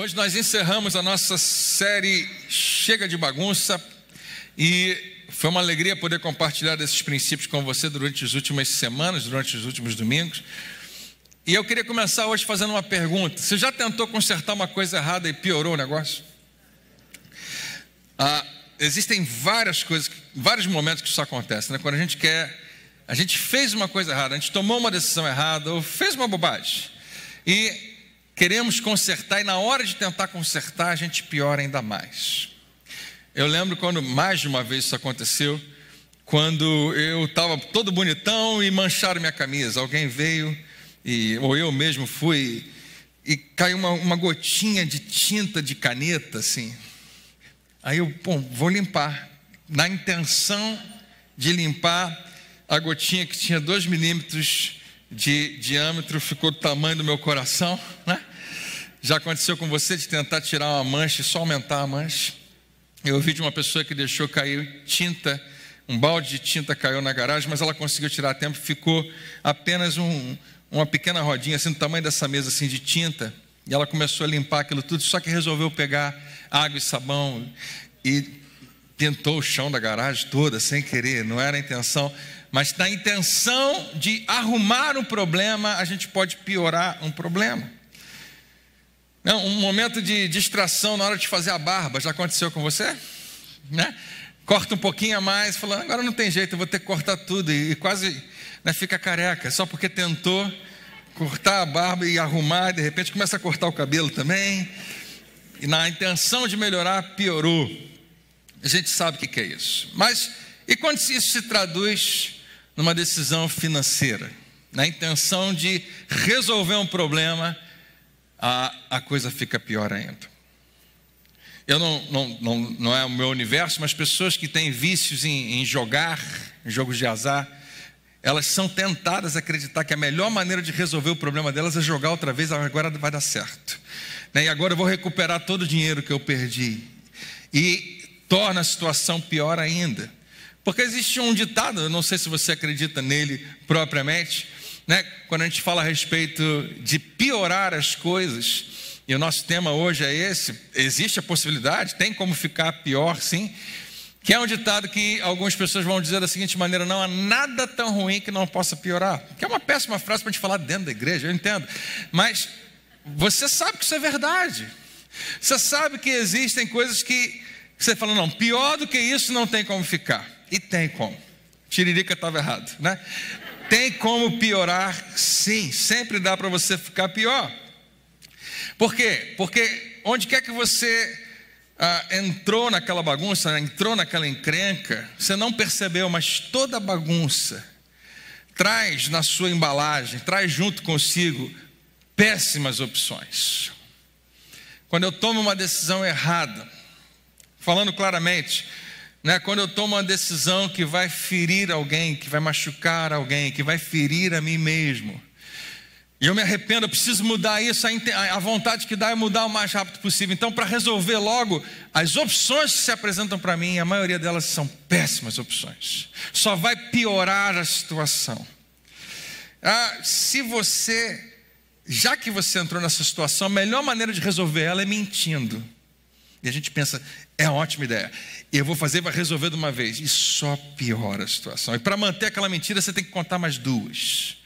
Hoje nós encerramos a nossa série Chega de Bagunça e foi uma alegria poder compartilhar desses princípios com você durante as últimas semanas, durante os últimos domingos. E eu queria começar hoje fazendo uma pergunta: você já tentou consertar uma coisa errada e piorou o negócio? Ah, existem várias coisas, vários momentos que isso acontece, né? Quando a gente quer, a gente fez uma coisa errada, a gente tomou uma decisão errada ou fez uma bobagem. E queremos consertar e na hora de tentar consertar a gente piora ainda mais. Eu lembro quando mais de uma vez isso aconteceu, quando eu estava todo bonitão e mancharam minha camisa. Alguém veio e ou eu mesmo fui e caiu uma, uma gotinha de tinta de caneta assim. Aí eu, bom, vou limpar. Na intenção de limpar a gotinha que tinha dois milímetros de diâmetro, ficou do tamanho do meu coração, né? Já aconteceu com você de tentar tirar uma mancha e só aumentar a mancha? Eu ouvi de uma pessoa que deixou cair tinta, um balde de tinta caiu na garagem, mas ela conseguiu tirar a tempo, ficou apenas um, uma pequena rodinha, assim, do tamanho dessa mesa, assim, de tinta. E ela começou a limpar aquilo tudo, só que resolveu pegar água e sabão e pintou o chão da garagem toda, sem querer, não era a intenção. Mas na intenção de arrumar um problema, a gente pode piorar um problema. Não, um momento de distração na hora de fazer a barba, já aconteceu com você? Né? Corta um pouquinho a mais, falando, agora não tem jeito, eu vou ter que cortar tudo, e, quase né, fica careca, só porque tentou cortar a barba e arrumar, e de repente começa a cortar o cabelo também, e na intenção de melhorar, piorou. A gente sabe o que é isso. Mas, e quando isso se traduz numa decisão financeira? Na intenção de resolver um problema a, a coisa fica pior ainda. Eu não, não, não, não é o meu universo, mas pessoas que têm vícios em, em jogar, em jogos de azar, elas são tentadas a acreditar que a melhor maneira de resolver o problema delas é jogar outra vez, agora vai dar certo. Né? E agora eu vou recuperar todo o dinheiro que eu perdi. E torna a situação pior ainda. Porque existe um ditado, eu não sei se você acredita nele propriamente, né, quando a gente fala a respeito de piorar as coisas, e o nosso tema hoje é esse, existe a possibilidade, tem como ficar pior, sim, que é um ditado que algumas pessoas vão dizer da seguinte maneira: não há nada tão ruim que não possa piorar. Que é uma péssima frase para a gente falar dentro da igreja, eu entendo. Mas você sabe que isso é verdade. Você sabe que existem coisas que você fala, não, pior do que isso não tem como ficar. E tem como. Tiririca estava errado, né? Tem como piorar? Sim, sempre dá para você ficar pior. Por quê? Porque onde quer que você ah, entrou naquela bagunça, entrou naquela encrenca, você não percebeu, mas toda bagunça traz na sua embalagem, traz junto consigo péssimas opções. Quando eu tomo uma decisão errada, falando claramente, né? Quando eu tomo uma decisão que vai ferir alguém, que vai machucar alguém, que vai ferir a mim mesmo, e eu me arrependo, eu preciso mudar isso, a vontade que dá é mudar o mais rápido possível. Então, para resolver logo, as opções que se apresentam para mim, a maioria delas são péssimas opções, só vai piorar a situação. Ah, se você, já que você entrou nessa situação, a melhor maneira de resolver ela é mentindo. E a gente pensa, é ótima ideia. Eu vou fazer, vai resolver de uma vez. E só piora a situação. E para manter aquela mentira, você tem que contar mais duas.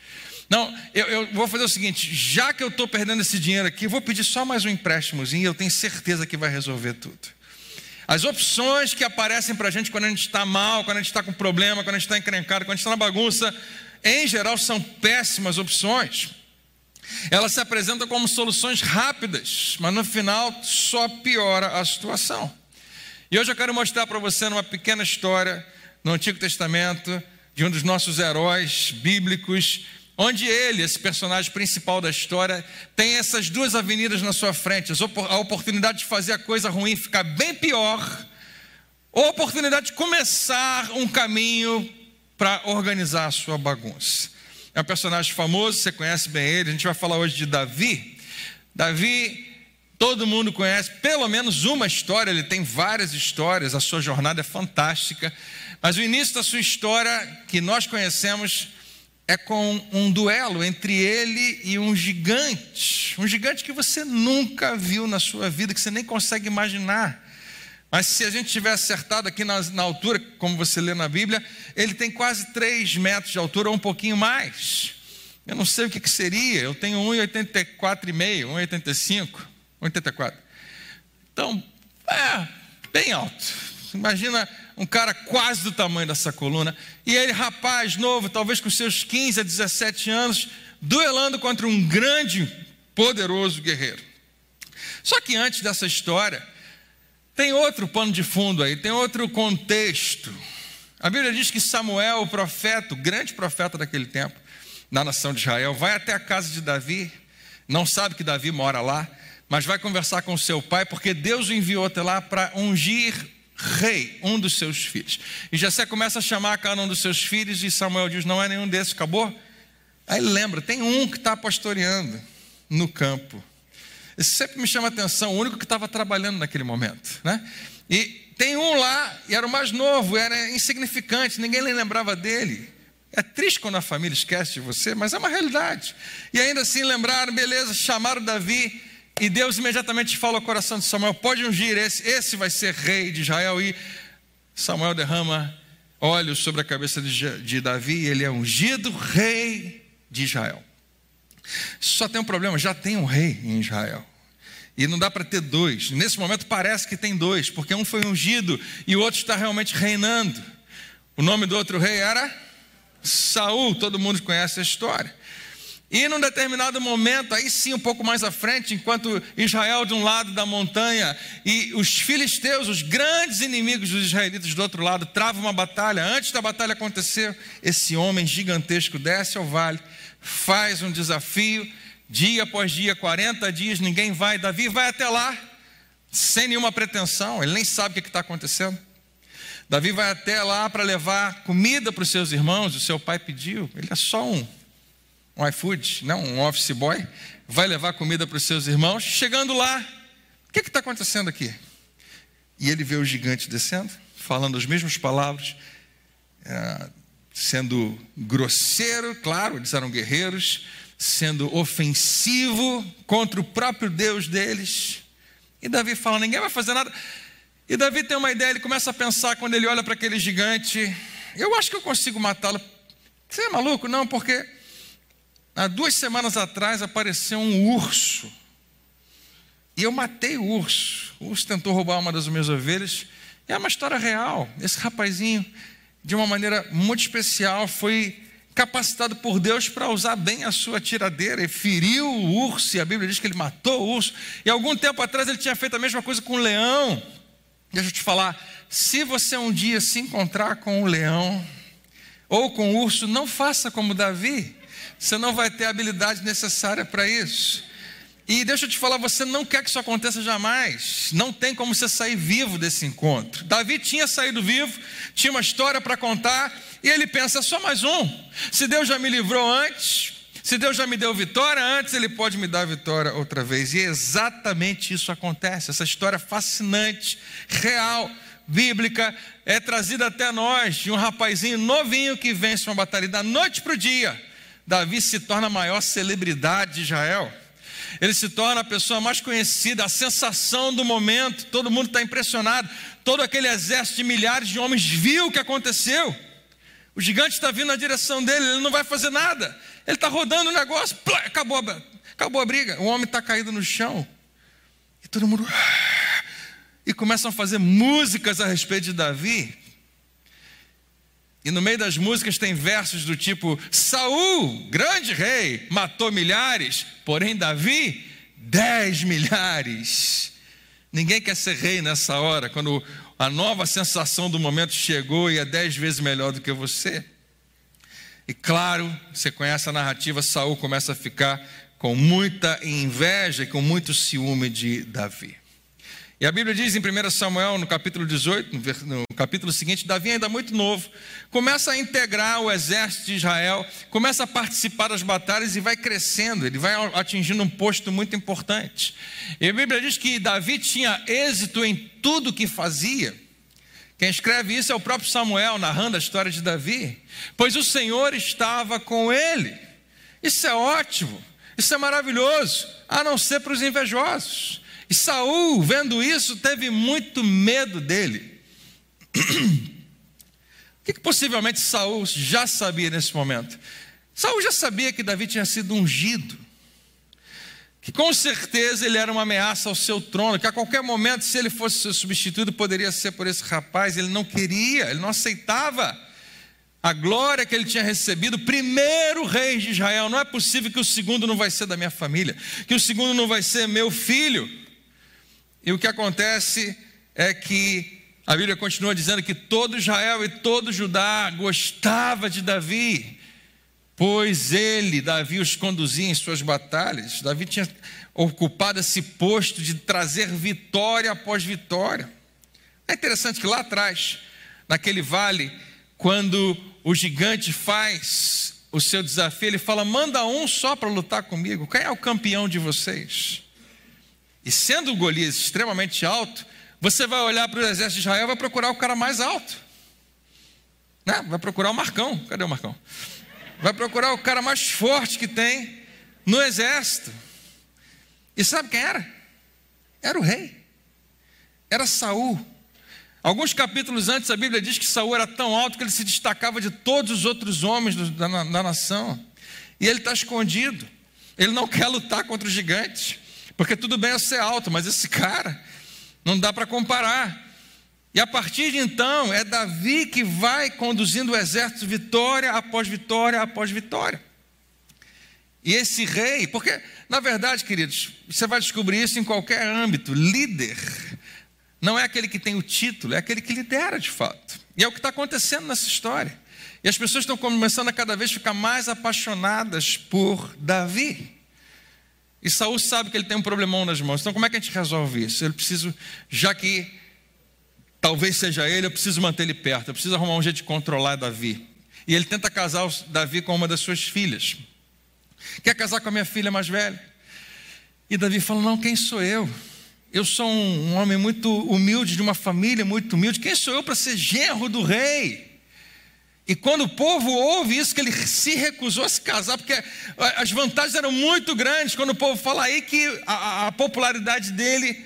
Não, eu, eu vou fazer o seguinte: já que eu estou perdendo esse dinheiro aqui, vou pedir só mais um empréstimozinho e eu tenho certeza que vai resolver tudo. As opções que aparecem para a gente quando a gente está mal, quando a gente está com problema, quando a gente está encrencado, quando a gente está na bagunça, em geral são péssimas opções. Elas se apresentam como soluções rápidas, mas no final só piora a situação. E hoje eu quero mostrar para você uma pequena história no Antigo Testamento de um dos nossos heróis bíblicos, onde ele, esse personagem principal da história, tem essas duas avenidas na sua frente: a oportunidade de fazer a coisa ruim ficar bem pior, ou a oportunidade de começar um caminho para organizar a sua bagunça. É um personagem famoso, você conhece bem ele. A gente vai falar hoje de Davi. Davi, todo mundo conhece pelo menos uma história, ele tem várias histórias, a sua jornada é fantástica. Mas o início da sua história, que nós conhecemos, é com um duelo entre ele e um gigante, um gigante que você nunca viu na sua vida, que você nem consegue imaginar. Mas se a gente tiver acertado aqui na, na altura, como você lê na Bíblia, ele tem quase 3 metros de altura ou um pouquinho mais. Eu não sei o que, que seria, eu tenho 1,84,5, 1,85, 1,84. Então, é bem alto. Imagina um cara quase do tamanho dessa coluna, e ele, rapaz novo, talvez com seus 15 a 17 anos, duelando contra um grande, poderoso guerreiro. Só que antes dessa história, tem outro pano de fundo aí, tem outro contexto. A Bíblia diz que Samuel, o profeta, o grande profeta daquele tempo, na nação de Israel, vai até a casa de Davi, não sabe que Davi mora lá, mas vai conversar com seu pai, porque Deus o enviou até lá para ungir rei, um dos seus filhos. E Jessé começa a chamar cada um dos seus filhos e Samuel diz: Não é nenhum desses, acabou? Aí lembra: tem um que está pastoreando no campo. Isso sempre me chama a atenção, o único que estava trabalhando naquele momento. Né? E tem um lá, e era o mais novo, era insignificante, ninguém lembrava dele. É triste quando a família esquece de você, mas é uma realidade. E ainda assim lembraram, beleza, chamaram Davi e Deus imediatamente fala ao coração de Samuel: pode ungir esse, esse vai ser rei de Israel. E Samuel derrama óleo sobre a cabeça de, de Davi, e ele é ungido rei de Israel. Só tem um problema: já tem um rei em Israel. E não dá para ter dois. Nesse momento parece que tem dois, porque um foi ungido e o outro está realmente reinando. O nome do outro rei era Saul, todo mundo conhece a história. E num determinado momento, aí sim, um pouco mais à frente, enquanto Israel de um lado da montanha e os filisteus, os grandes inimigos dos israelitas do outro lado, travam uma batalha. Antes da batalha acontecer, esse homem gigantesco desce ao vale, faz um desafio, dia após dia, 40 dias, ninguém vai. Davi vai até lá, sem nenhuma pretensão, ele nem sabe o que está acontecendo. Davi vai até lá para levar comida para os seus irmãos, o seu pai pediu, ele é só um um iFood, não, um office boy, vai levar comida para os seus irmãos. Chegando lá, o que está acontecendo aqui? E ele vê o gigante descendo, falando as mesmas palavras, é, sendo grosseiro, claro, eles eram guerreiros, sendo ofensivo contra o próprio Deus deles. E Davi fala: ninguém vai fazer nada. E Davi tem uma ideia, ele começa a pensar quando ele olha para aquele gigante: eu acho que eu consigo matá-lo. Você é maluco? Não, porque Há duas semanas atrás apareceu um urso. E eu matei o urso. O urso tentou roubar uma das minhas ovelhas. É uma história real. Esse rapazinho, de uma maneira muito especial, foi capacitado por Deus para usar bem a sua tiradeira e feriu o urso. E a Bíblia diz que ele matou o urso. E algum tempo atrás ele tinha feito a mesma coisa com o leão. Deixa eu te falar: se você um dia se encontrar com o leão ou com o urso, não faça como Davi. Você não vai ter a habilidade necessária para isso. E deixa eu te falar, você não quer que isso aconteça jamais. Não tem como você sair vivo desse encontro. Davi tinha saído vivo, tinha uma história para contar, e ele pensa: é só mais um. Se Deus já me livrou antes, se Deus já me deu vitória antes, Ele pode me dar vitória outra vez. E exatamente isso acontece. Essa história fascinante, real, bíblica, é trazida até nós de um rapazinho novinho que vence uma batalha da noite para o dia Davi se torna a maior celebridade de Israel. Ele se torna a pessoa mais conhecida, a sensação do momento. Todo mundo está impressionado. Todo aquele exército de milhares de homens viu o que aconteceu. O gigante está vindo na direção dele, ele não vai fazer nada. Ele está rodando o negócio, plá, acabou, a, acabou a briga. O homem está caído no chão. E todo mundo. E começam a fazer músicas a respeito de Davi. E no meio das músicas tem versos do tipo: Saul, grande rei, matou milhares, porém Davi, dez milhares. Ninguém quer ser rei nessa hora, quando a nova sensação do momento chegou e é dez vezes melhor do que você. E claro, você conhece a narrativa, Saul começa a ficar com muita inveja e com muito ciúme de Davi. E a Bíblia diz em 1 Samuel, no capítulo 18, no capítulo seguinte, Davi ainda muito novo, começa a integrar o exército de Israel, começa a participar das batalhas e vai crescendo, ele vai atingindo um posto muito importante. E a Bíblia diz que Davi tinha êxito em tudo que fazia, Quem escreve isso é o próprio Samuel, narrando a história de Davi, pois o Senhor estava com ele. Isso é ótimo, isso é maravilhoso, a não ser para os invejosos. E Saul, vendo isso, teve muito medo dele. O que, que possivelmente Saul já sabia nesse momento? Saul já sabia que Davi tinha sido ungido que com certeza ele era uma ameaça ao seu trono, que a qualquer momento, se ele fosse substituído, poderia ser por esse rapaz. Ele não queria, ele não aceitava a glória que ele tinha recebido, primeiro rei de Israel. Não é possível que o segundo não vai ser da minha família, que o segundo não vai ser meu filho. E o que acontece é que a Bíblia continua dizendo que todo Israel e todo Judá gostava de Davi, pois ele, Davi, os conduzia em suas batalhas. Davi tinha ocupado esse posto de trazer vitória após vitória. É interessante que lá atrás, naquele vale, quando o gigante faz o seu desafio, ele fala: manda um só para lutar comigo. Quem é o campeão de vocês? E sendo o Golias extremamente alto, você vai olhar para o exército de Israel e vai procurar o cara mais alto. Né? Vai procurar o Marcão. Cadê o Marcão? vai procurar o cara mais forte que tem no exército. E sabe quem era? Era o rei. Era Saul. Alguns capítulos antes a Bíblia diz que Saul era tão alto que ele se destacava de todos os outros homens da, da, da nação. E ele está escondido. Ele não quer lutar contra os gigantes. Porque tudo bem ser alto, mas esse cara não dá para comparar. E a partir de então, é Davi que vai conduzindo o exército vitória após vitória após vitória. E esse rei, porque, na verdade, queridos, você vai descobrir isso em qualquer âmbito: líder não é aquele que tem o título, é aquele que lidera de fato. E é o que está acontecendo nessa história. E as pessoas estão começando a cada vez ficar mais apaixonadas por Davi. E Saul sabe que ele tem um problemão nas mãos. Então, como é que a gente resolve isso? Ele precisa, já que Talvez seja ele, eu preciso manter ele perto, eu preciso arrumar um jeito de controlar Davi. E ele tenta casar Davi com uma das suas filhas. Quer casar com a minha filha mais velha? E Davi fala: Não, quem sou eu? Eu sou um homem muito humilde, de uma família muito humilde. Quem sou eu para ser genro do rei? E quando o povo ouve isso, que ele se recusou a se casar, porque as vantagens eram muito grandes, quando o povo fala aí que a, a popularidade dele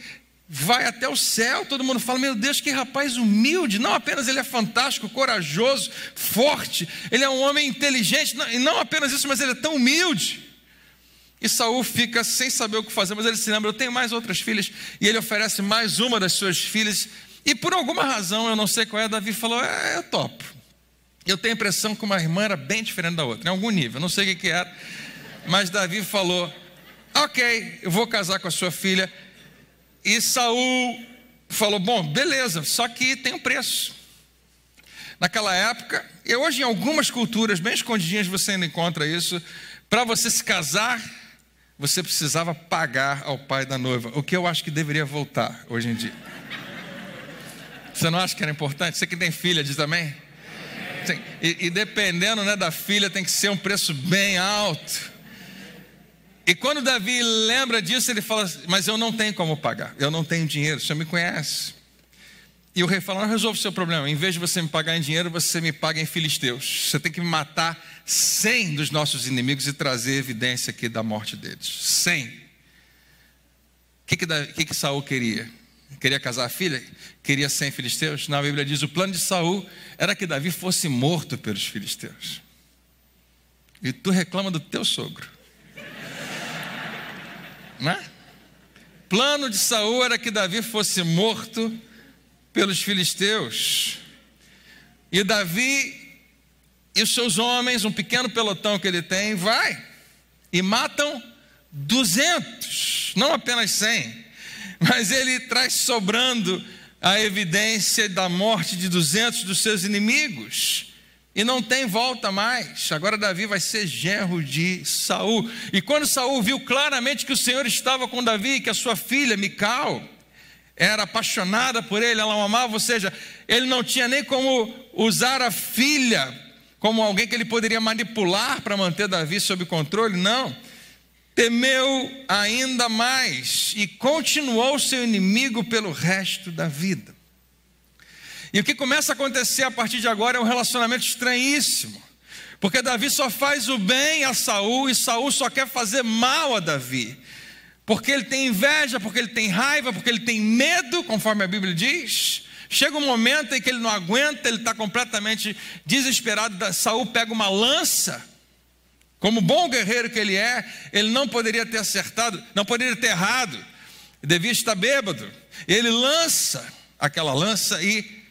vai até o céu. Todo mundo fala: Meu Deus, que rapaz humilde. Não apenas ele é fantástico, corajoso, forte, ele é um homem inteligente. E não apenas isso, mas ele é tão humilde. E Saul fica sem saber o que fazer, mas ele se lembra: Eu tenho mais outras filhas. E ele oferece mais uma das suas filhas. E por alguma razão, eu não sei qual é, Davi falou: É, eu topo. Eu tenho a impressão que uma irmã era bem diferente da outra, em algum nível, não sei o que era. Mas Davi falou: Ok, eu vou casar com a sua filha e Saul falou: Bom, beleza, só que tem um preço. Naquela época, e hoje em algumas culturas bem escondidinhas você ainda encontra isso, para você se casar, você precisava pagar ao pai da noiva, o que eu acho que deveria voltar hoje em dia. Você não acha que era importante? Você que tem filha diz também? E, e dependendo né, da filha, tem que ser um preço bem alto. E quando Davi lembra disso, ele fala: Mas eu não tenho como pagar, eu não tenho dinheiro, senhor me conhece. E o rei fala: Não resolve o seu problema, em vez de você me pagar em dinheiro, você me paga em filisteus. Você tem que me matar cem dos nossos inimigos e trazer evidência aqui da morte deles. Cem. O que, que, que, que Saul queria? Queria casar a filha? Queria cem filisteus? Na Bíblia diz: o plano de Saul era que Davi fosse morto pelos filisteus. E tu reclama do teu sogro. Né? Plano de Saul era que Davi fosse morto pelos filisteus. E Davi e os seus homens, um pequeno pelotão que ele tem, vai e matam 200, não apenas 100, mas ele traz sobrando a evidência da morte de 200 dos seus inimigos e não tem volta mais. Agora Davi vai ser genro de Saul. E quando Saul viu claramente que o Senhor estava com Davi, que a sua filha Mical era apaixonada por ele, ela o amava, ou seja, ele não tinha nem como usar a filha como alguém que ele poderia manipular para manter Davi sob controle, não. Temeu ainda mais e continuou seu inimigo pelo resto da vida. E o que começa a acontecer a partir de agora é um relacionamento estranhíssimo. Porque Davi só faz o bem a Saul e Saul só quer fazer mal a Davi. Porque ele tem inveja, porque ele tem raiva, porque ele tem medo, conforme a Bíblia diz. Chega um momento em que ele não aguenta, ele está completamente desesperado. Saul pega uma lança, como bom guerreiro que ele é, ele não poderia ter acertado, não poderia ter errado, devia estar bêbado. Ele lança aquela lança e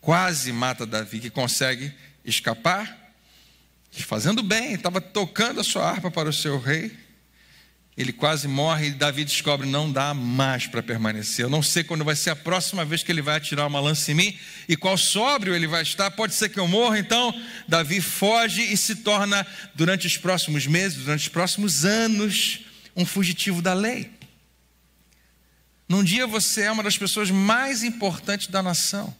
quase mata Davi, que consegue escapar, fazendo bem, estava tocando a sua harpa para o seu rei. Ele quase morre e Davi descobre: não dá mais para permanecer. Eu não sei quando vai ser a próxima vez que ele vai atirar uma lança em mim e qual sóbrio ele vai estar. Pode ser que eu morra. Então, Davi foge e se torna, durante os próximos meses, durante os próximos anos, um fugitivo da lei. Num dia você é uma das pessoas mais importantes da nação.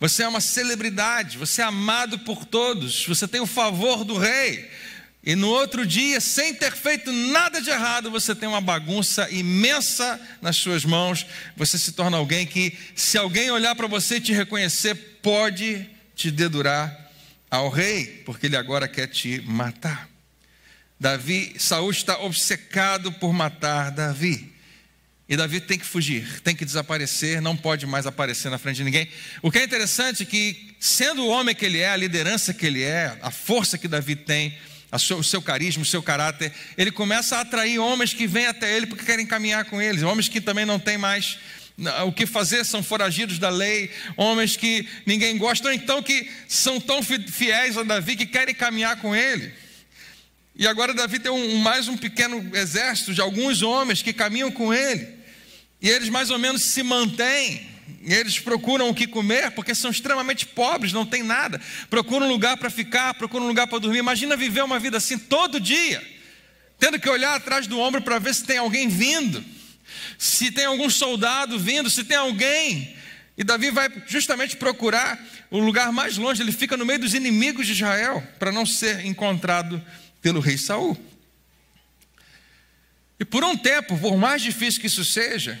Você é uma celebridade, você é amado por todos, você tem o favor do rei. E no outro dia, sem ter feito nada de errado, você tem uma bagunça imensa nas suas mãos. Você se torna alguém que, se alguém olhar para você e te reconhecer, pode te dedurar ao rei, porque ele agora quer te matar. Davi, Saul está obcecado por matar Davi. E Davi tem que fugir, tem que desaparecer, não pode mais aparecer na frente de ninguém. O que é interessante é que, sendo o homem que ele é, a liderança que ele é, a força que Davi tem, o seu carisma, o seu caráter, ele começa a atrair homens que vêm até ele porque querem caminhar com eles, homens que também não têm mais o que fazer, são foragidos da lei, homens que ninguém gosta, ou então que são tão fiéis a Davi que querem caminhar com ele. E agora Davi tem um, mais um pequeno exército de alguns homens que caminham com ele. E eles mais ou menos se mantêm. Eles procuram o que comer porque são extremamente pobres, não tem nada. Procuram um lugar para ficar, procuram um lugar para dormir. Imagina viver uma vida assim todo dia, tendo que olhar atrás do ombro para ver se tem alguém vindo, se tem algum soldado vindo, se tem alguém. E Davi vai justamente procurar o lugar mais longe, ele fica no meio dos inimigos de Israel, para não ser encontrado pelo rei Saul. E por um tempo, por mais difícil que isso seja,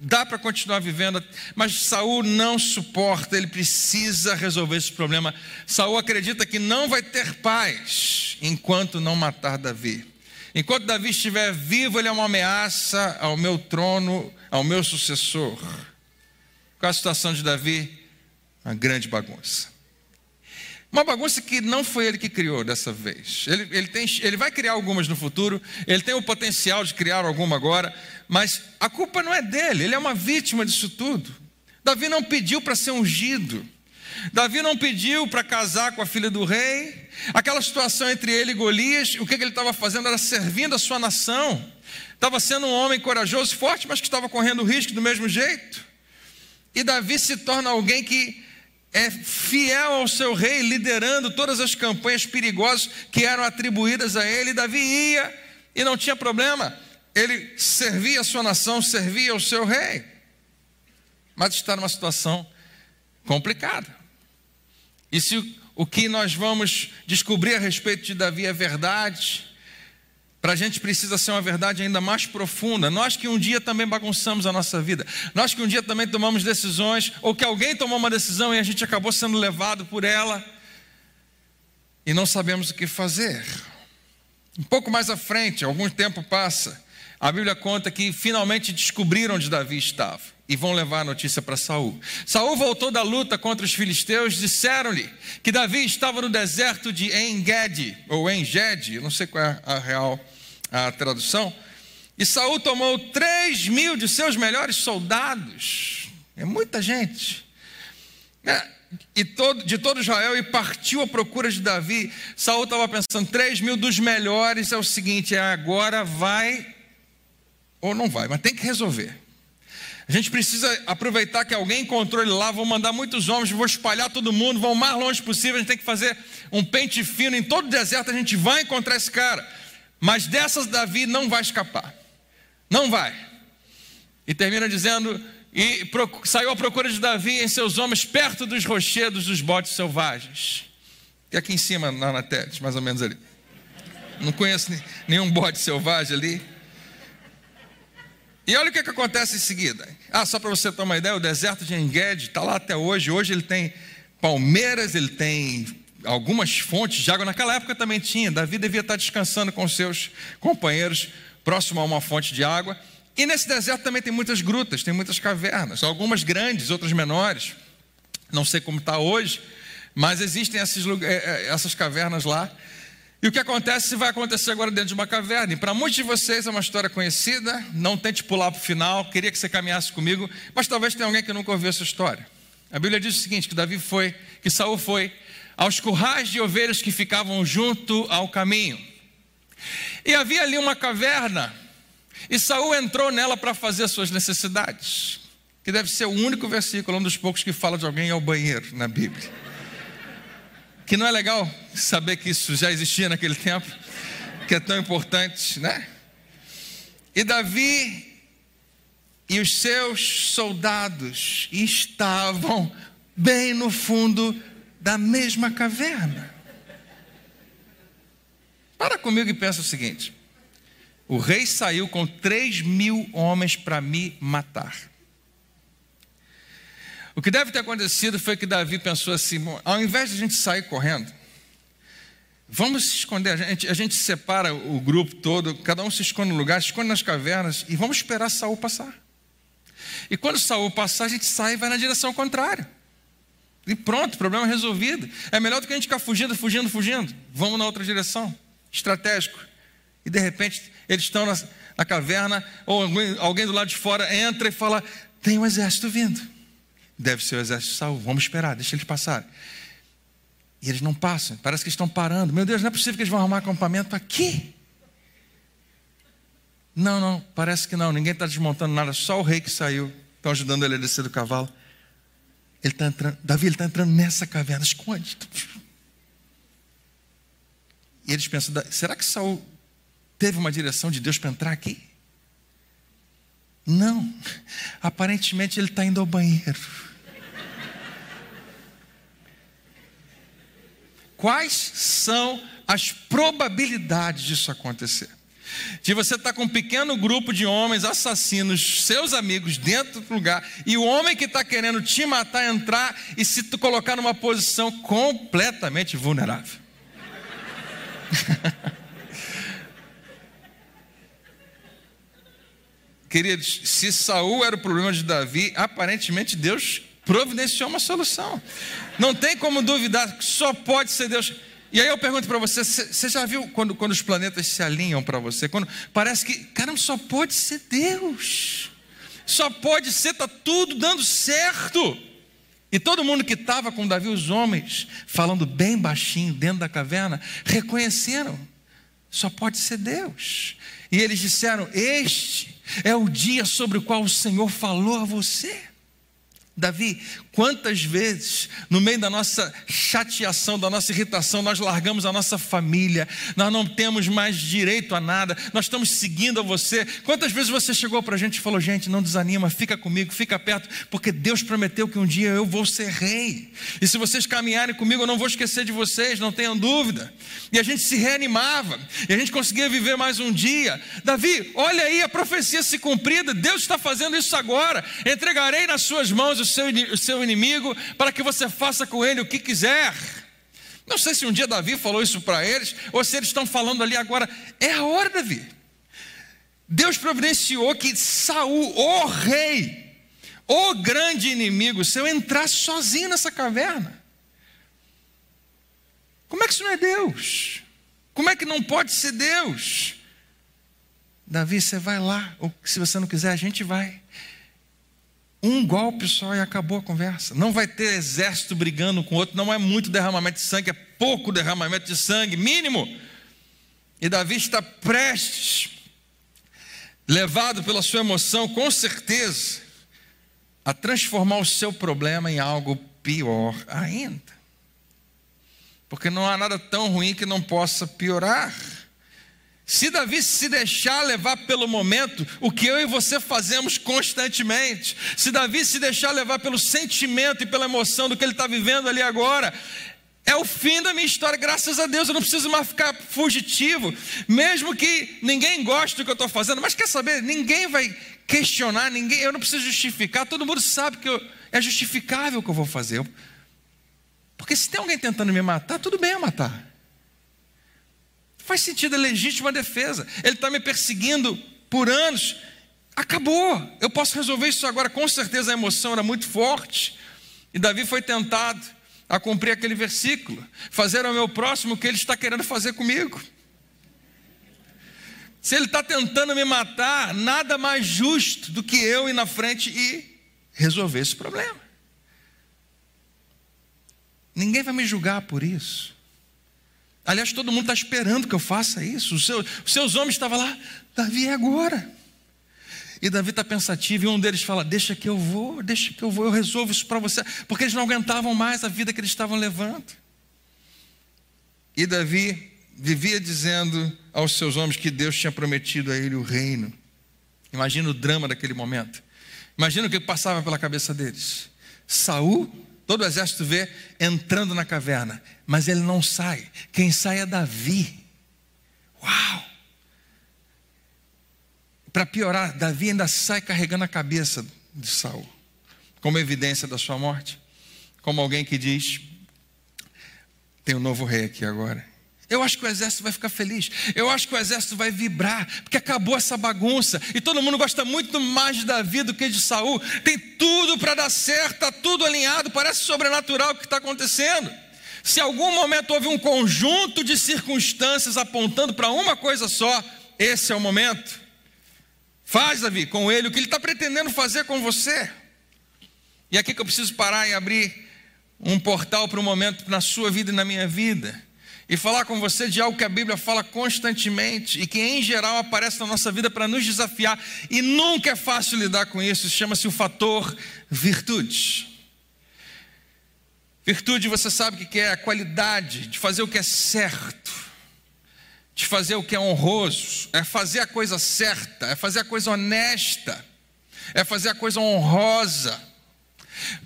dá para continuar vivendo, mas Saul não suporta, ele precisa resolver esse problema. Saul acredita que não vai ter paz enquanto não matar Davi. Enquanto Davi estiver vivo, ele é uma ameaça ao meu trono, ao meu sucessor. Qual a situação de Davi? Uma grande bagunça. Uma bagunça que não foi ele que criou dessa vez. Ele, ele, tem, ele vai criar algumas no futuro, ele tem o potencial de criar alguma agora, mas a culpa não é dele, ele é uma vítima disso tudo. Davi não pediu para ser ungido. Davi não pediu para casar com a filha do rei. Aquela situação entre ele e Golias, o que, que ele estava fazendo era servindo a sua nação. Estava sendo um homem corajoso, forte, mas que estava correndo risco do mesmo jeito. E Davi se torna alguém que é fiel ao seu rei, liderando todas as campanhas perigosas que eram atribuídas a ele. Davi ia e não tinha problema, ele servia a sua nação, servia ao seu rei. Mas está numa situação complicada. E se o que nós vamos descobrir a respeito de Davi é verdade, para a gente precisa ser uma verdade ainda mais profunda. Nós que um dia também bagunçamos a nossa vida, nós que um dia também tomamos decisões, ou que alguém tomou uma decisão e a gente acabou sendo levado por ela, e não sabemos o que fazer. Um pouco mais à frente, algum tempo passa, a Bíblia conta que finalmente descobriram onde Davi estava e vão levar a notícia para Saul. Saul voltou da luta contra os filisteus, disseram-lhe que Davi estava no deserto de Engedi ou Engedi, não sei qual é a real a tradução. E Saul tomou três mil de seus melhores soldados, é muita gente. É, e todo, de todo Israel e partiu à procura de Davi. Saul estava pensando: três mil dos melhores é o seguinte, é agora vai ou não vai, mas tem que resolver. A gente precisa aproveitar que alguém encontrou ele lá, vou mandar muitos homens, vou espalhar todo mundo, vão o mais longe possível, a gente tem que fazer um pente fino em todo o deserto, a gente vai encontrar esse cara. Mas dessas Davi não vai escapar. Não vai. E termina dizendo: e saiu à procura de Davi em seus homens perto dos rochedos dos botes selvagens. E aqui em cima, na Anatetes, mais ou menos ali. Não conheço nenhum bote selvagem ali. E olha o que, que acontece em seguida. Ah, só para você ter uma ideia, o deserto de Enged está lá até hoje. Hoje ele tem palmeiras, ele tem algumas fontes de água. Naquela época também tinha. Davi devia estar descansando com seus companheiros, próximo a uma fonte de água. E nesse deserto também tem muitas grutas, tem muitas cavernas, algumas grandes, outras menores. Não sei como está hoje, mas existem esses, eh, eh, essas cavernas lá. E o que acontece vai acontecer agora dentro de uma caverna. E para muitos de vocês é uma história conhecida, não tente pular para o final, queria que você caminhasse comigo, mas talvez tenha alguém que nunca ouviu essa história. A Bíblia diz o seguinte: que Davi foi, que Saul foi aos currais de ovelhas que ficavam junto ao caminho. E havia ali uma caverna, e Saul entrou nela para fazer as suas necessidades, que deve ser o único versículo, um dos poucos que fala de alguém ao banheiro na Bíblia. Que não é legal saber que isso já existia naquele tempo, que é tão importante, né? E Davi e os seus soldados estavam bem no fundo da mesma caverna. Para comigo e pensa o seguinte: o rei saiu com três mil homens para me matar. O que deve ter acontecido foi que Davi pensou assim: ao invés de a gente sair correndo, vamos se esconder. A gente, a gente separa o grupo todo, cada um se esconde no lugar, se esconde nas cavernas e vamos esperar Saul passar. E quando Saul passar, a gente sai e vai na direção contrária. E pronto, problema resolvido. É melhor do que a gente ficar fugindo, fugindo, fugindo. Vamos na outra direção. Estratégico. E de repente, eles estão na, na caverna, ou alguém, alguém do lado de fora entra e fala: tem um exército vindo. Deve ser o exército de Saul. Vamos esperar, deixa eles passarem. E eles não passam, parece que estão parando. Meu Deus, não é possível que eles vão arrumar acampamento aqui. Não, não, parece que não. Ninguém está desmontando nada, só o rei que saiu. Estão ajudando ele a descer do cavalo. Ele está entrando, Davi, ele está entrando nessa caverna, esconde. E eles pensam: será que Saul teve uma direção de Deus para entrar aqui? Não, aparentemente ele está indo ao banheiro. Quais são as probabilidades disso acontecer? De você estar tá com um pequeno grupo de homens assassinos, seus amigos, dentro do lugar, e o homem que está querendo te matar entrar e se colocar numa posição completamente vulnerável. Queridos, se Saul era o problema de Davi, aparentemente Deus providenciou uma solução. Não tem como duvidar, só pode ser Deus. E aí eu pergunto para você: você já viu quando, quando os planetas se alinham para você? Quando parece que, caramba, só pode ser Deus. Só pode ser, está tudo dando certo. E todo mundo que estava com Davi, os homens, falando bem baixinho dentro da caverna, reconheceram: só pode ser Deus. E eles disseram: Este é o dia sobre o qual o Senhor falou a você. Davi, quantas vezes, no meio da nossa chateação, da nossa irritação, nós largamos a nossa família, nós não temos mais direito a nada, nós estamos seguindo a você. Quantas vezes você chegou para a gente e falou: gente, não desanima, fica comigo, fica perto, porque Deus prometeu que um dia eu vou ser rei, e se vocês caminharem comigo, eu não vou esquecer de vocês, não tenham dúvida. E a gente se reanimava, e a gente conseguia viver mais um dia. Davi, olha aí a profecia se cumprida, Deus está fazendo isso agora, entregarei nas suas mãos os seu, o seu inimigo para que você faça com ele o que quiser. Não sei se um dia Davi falou isso para eles, ou se eles estão falando ali agora. É a hora, Davi. Deus providenciou que Saul, o rei, o grande inimigo seu, entrasse sozinho nessa caverna. Como é que isso não é Deus? Como é que não pode ser Deus? Davi, você vai lá, ou se você não quiser, a gente vai. Um golpe só e acabou a conversa. Não vai ter exército brigando com outro, não é muito derramamento de sangue, é pouco derramamento de sangue, mínimo. E Davi está prestes, levado pela sua emoção, com certeza, a transformar o seu problema em algo pior ainda. Porque não há nada tão ruim que não possa piorar. Se Davi se deixar levar pelo momento, o que eu e você fazemos constantemente, se Davi se deixar levar pelo sentimento e pela emoção do que ele está vivendo ali agora, É o fim da minha história, graças a Deus. Eu não preciso mais ficar fugitivo, mesmo que ninguém goste do que eu estou fazendo. Mas quer saber? Ninguém vai questionar, ninguém. Eu não preciso justificar. Todo mundo sabe que eu, é justificável o que eu vou fazer. Porque se tem alguém tentando me matar, tudo bem eu matar. Faz sentido, é legítima defesa. Ele está me perseguindo por anos. Acabou. Eu posso resolver isso agora. Com certeza a emoção era muito forte. E Davi foi tentado a cumprir aquele versículo, fazer ao meu próximo o que ele está querendo fazer comigo. Se ele está tentando me matar, nada mais justo do que eu ir na frente e resolver esse problema. Ninguém vai me julgar por isso. Aliás, todo mundo está esperando que eu faça isso. Os seus, os seus homens estavam lá, Davi é agora. E Davi está pensativo, e um deles fala: Deixa que eu vou, deixa que eu vou, eu resolvo isso para você, porque eles não aguentavam mais a vida que eles estavam levando. E Davi vivia dizendo aos seus homens que Deus tinha prometido a ele o reino. Imagina o drama daquele momento. Imagina o que passava pela cabeça deles. Saul, todo o exército vê entrando na caverna, mas ele não sai. Quem sai é Davi. Uau! Para piorar, Davi ainda sai carregando a cabeça de Saul, como evidência da sua morte, como alguém que diz: tem um novo rei aqui agora. Eu acho que o exército vai ficar feliz. Eu acho que o exército vai vibrar, porque acabou essa bagunça. E todo mundo gosta muito mais de Davi do que de Saul. Tem tudo para dar certo, está tudo alinhado, parece sobrenatural o que está acontecendo. Se algum momento houve um conjunto de circunstâncias apontando para uma coisa só, esse é o momento. Faz, Davi, com ele o que ele está pretendendo fazer com você. E aqui que eu preciso parar e abrir um portal para um momento na sua vida e na minha vida. E falar com você de algo que a Bíblia fala constantemente e que em geral aparece na nossa vida para nos desafiar. E nunca é fácil lidar com isso. Chama-se o fator virtude. Virtude, você sabe o que é a qualidade de fazer o que é certo de fazer o que é honroso, é fazer a coisa certa, é fazer a coisa honesta, é fazer a coisa honrosa,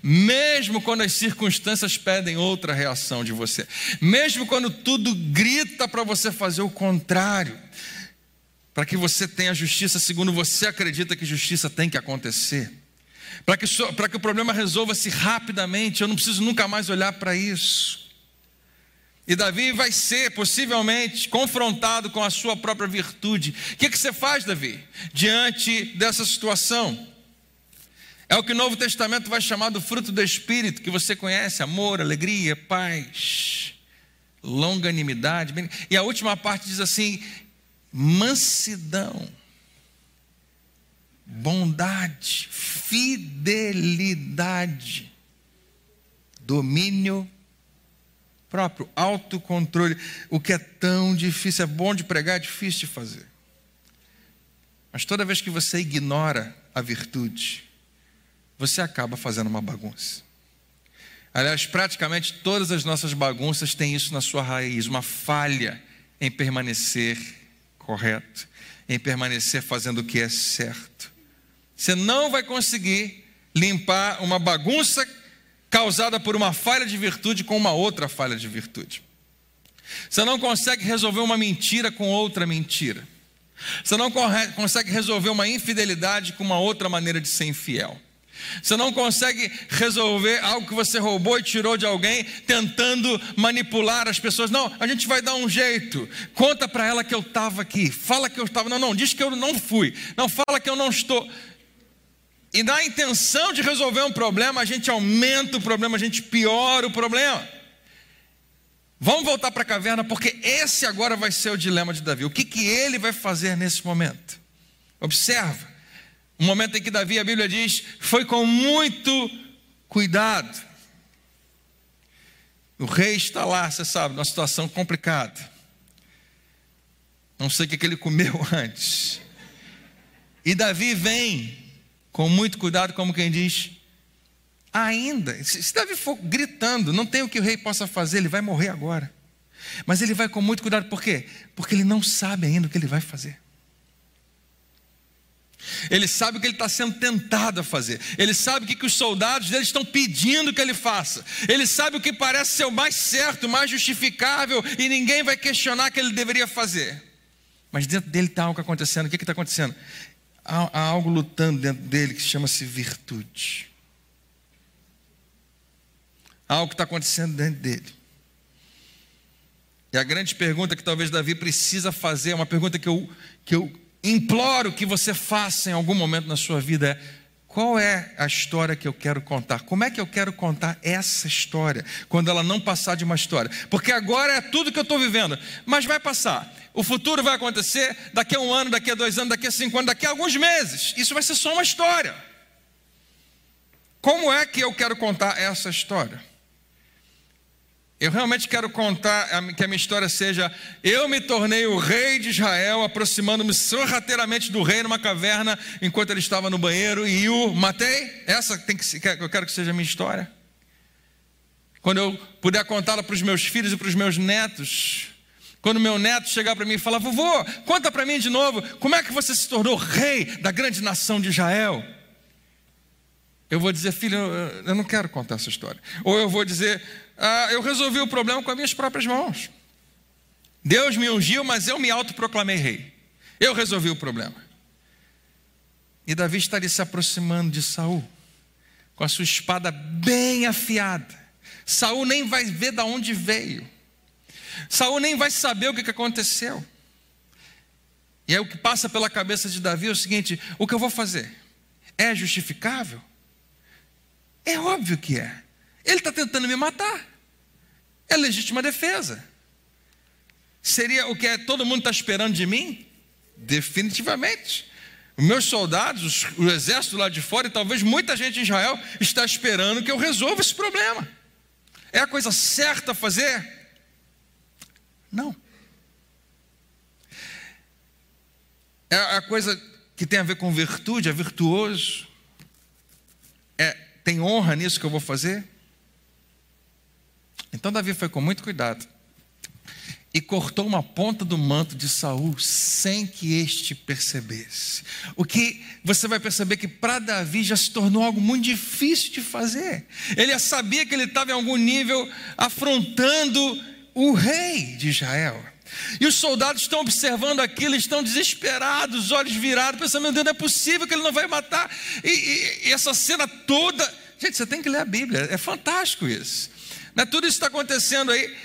mesmo quando as circunstâncias pedem outra reação de você, mesmo quando tudo grita para você fazer o contrário, para que você tenha justiça segundo você acredita que justiça tem que acontecer, para que, para que o problema resolva-se rapidamente, eu não preciso nunca mais olhar para isso. E Davi vai ser possivelmente confrontado com a sua própria virtude. O que, que você faz, Davi, diante dessa situação? É o que o Novo Testamento vai chamar do fruto do Espírito, que você conhece: amor, alegria, paz, longanimidade. E a última parte diz assim: mansidão, bondade, fidelidade, domínio próprio, autocontrole, o que é tão difícil, é bom de pregar, é difícil de fazer. Mas toda vez que você ignora a virtude, você acaba fazendo uma bagunça. Aliás, praticamente todas as nossas bagunças têm isso na sua raiz, uma falha em permanecer correto, em permanecer fazendo o que é certo. Você não vai conseguir limpar uma bagunça causada por uma falha de virtude com uma outra falha de virtude. Você não consegue resolver uma mentira com outra mentira. Você não consegue resolver uma infidelidade com uma outra maneira de ser infiel. Você não consegue resolver algo que você roubou e tirou de alguém, tentando manipular as pessoas. Não, a gente vai dar um jeito. Conta para ela que eu estava aqui. Fala que eu estava. Não, não, diz que eu não fui. Não, fala que eu não estou. E na intenção de resolver um problema, a gente aumenta o problema, a gente piora o problema. Vamos voltar para a caverna, porque esse agora vai ser o dilema de Davi. O que, que ele vai fazer nesse momento? Observa. O momento em que Davi, a Bíblia diz, foi com muito cuidado. O rei está lá, você sabe, numa situação complicada. Não sei o que, que ele comeu antes. E Davi vem com muito cuidado, como quem diz, ainda, se Davi for gritando, não tem o que o rei possa fazer, ele vai morrer agora. Mas ele vai com muito cuidado, por quê? Porque ele não sabe ainda o que ele vai fazer. Ele sabe o que ele está sendo tentado a fazer. Ele sabe o que, que os soldados dele estão pedindo que ele faça. Ele sabe o que parece ser o mais certo, o mais justificável, e ninguém vai questionar que ele deveria fazer. Mas dentro dele está algo acontecendo. O que está acontecendo? Há, há algo lutando dentro dele que chama-se virtude. Há algo que está acontecendo dentro dele. E a grande pergunta que talvez Davi precisa fazer, é uma pergunta que eu, que eu imploro que você faça em algum momento na sua vida é: qual é a história que eu quero contar? Como é que eu quero contar essa história quando ela não passar de uma história? Porque agora é tudo que eu estou vivendo, mas vai passar. O futuro vai acontecer daqui a um ano, daqui a dois anos, daqui a cinco anos, daqui a alguns meses. Isso vai ser só uma história. Como é que eu quero contar essa história? Eu realmente quero contar que a minha história seja: eu me tornei o rei de Israel, aproximando-me sorrateiramente do rei numa caverna enquanto ele estava no banheiro e o matei. Essa tem que eu quero que seja a minha história. Quando eu puder contá-la para os meus filhos e para os meus netos, quando meu neto chegar para mim e falar: vovô, conta para mim de novo, como é que você se tornou rei da grande nação de Israel? Eu vou dizer, filho, eu não quero contar essa história. Ou eu vou dizer, ah, eu resolvi o problema com as minhas próprias mãos. Deus me ungiu, mas eu me autoproclamei rei. Eu resolvi o problema. E Davi estaria se aproximando de Saul, com a sua espada bem afiada. Saul nem vai ver de onde veio. Saul nem vai saber o que aconteceu. E aí o que passa pela cabeça de Davi é o seguinte: o que eu vou fazer? É justificável? É óbvio que é. Ele está tentando me matar. É legítima defesa. Seria o que é, todo mundo está esperando de mim? Definitivamente. Os meus soldados, o exército lá de fora, e talvez muita gente em Israel, está esperando que eu resolva esse problema. É a coisa certa a fazer? Não. É a coisa que tem a ver com virtude, é virtuoso. É, tem honra nisso que eu vou fazer? Então Davi foi com muito cuidado e cortou uma ponta do manto de Saul sem que este percebesse. O que você vai perceber que para Davi já se tornou algo muito difícil de fazer. Ele sabia que ele estava em algum nível afrontando o rei de Israel. E os soldados estão observando aquilo, estão desesperados, os olhos virados, pensando: meu Deus, não é possível que ele não vai matar. E, e, e essa cena toda. Gente, você tem que ler a Bíblia, é fantástico isso. Né? Tudo isso está acontecendo aí.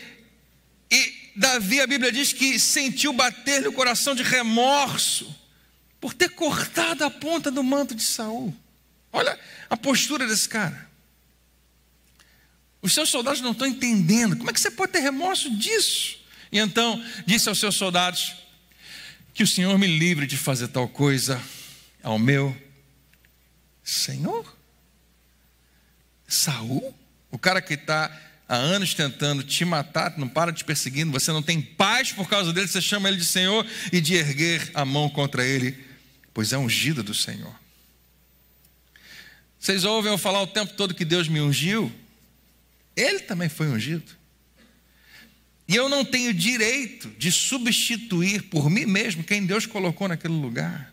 E Davi, a Bíblia diz que sentiu bater no coração de remorso por ter cortado a ponta do manto de Saul. Olha a postura desse cara. Os seus soldados não estão entendendo. Como é que você pode ter remorso disso? E então disse aos seus soldados: Que o Senhor me livre de fazer tal coisa ao meu Senhor. Saul, o cara que está há anos tentando te matar, não para te perseguindo, você não tem paz por causa dele, você chama ele de Senhor e de erguer a mão contra ele, pois é ungido do Senhor. Vocês ouvem eu falar o tempo todo que Deus me ungiu? Ele também foi ungido. E eu não tenho direito de substituir por mim mesmo quem Deus colocou naquele lugar.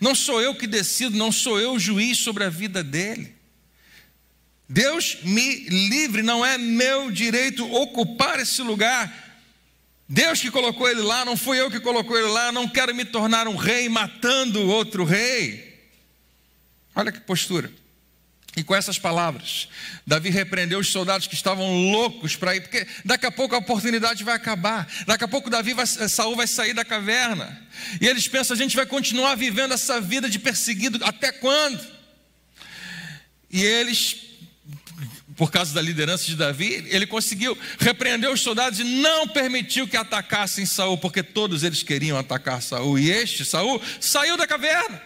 Não sou eu que decido, não sou eu o juiz sobre a vida dele. Deus me livre, não é meu direito ocupar esse lugar. Deus que colocou ele lá, não fui eu que colocou ele lá, não quero me tornar um rei matando outro rei. Olha que postura. E com essas palavras, Davi repreendeu os soldados que estavam loucos para ir, porque daqui a pouco a oportunidade vai acabar. Daqui a pouco Davi vai, Saul vai sair da caverna. E eles pensam: a gente vai continuar vivendo essa vida de perseguido até quando? E eles por causa da liderança de Davi, ele conseguiu repreender os soldados e não permitiu que atacassem Saul, porque todos eles queriam atacar Saul. E este, Saul, saiu da caverna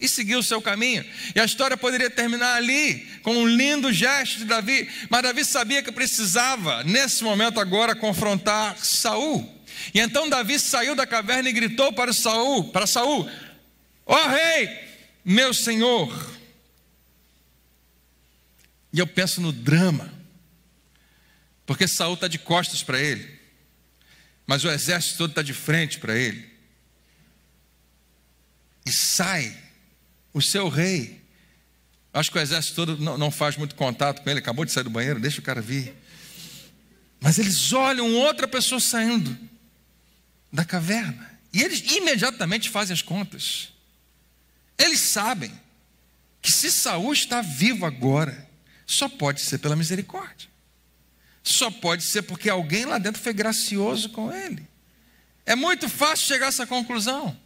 e seguiu o seu caminho. E a história poderia terminar ali, com um lindo gesto de Davi, mas Davi sabia que precisava, nesse momento agora, confrontar Saul. E então Davi saiu da caverna e gritou para Saul, para Saul: Ó oh, rei, meu senhor, e eu penso no drama, porque Saul está de costas para ele, mas o exército todo está de frente para ele. E sai o seu rei. Acho que o exército todo não, não faz muito contato com ele, acabou de sair do banheiro, deixa o cara vir. Mas eles olham outra pessoa saindo da caverna. E eles imediatamente fazem as contas. Eles sabem que se Saul está vivo agora, só pode ser pela misericórdia. Só pode ser porque alguém lá dentro foi gracioso com ele. É muito fácil chegar a essa conclusão.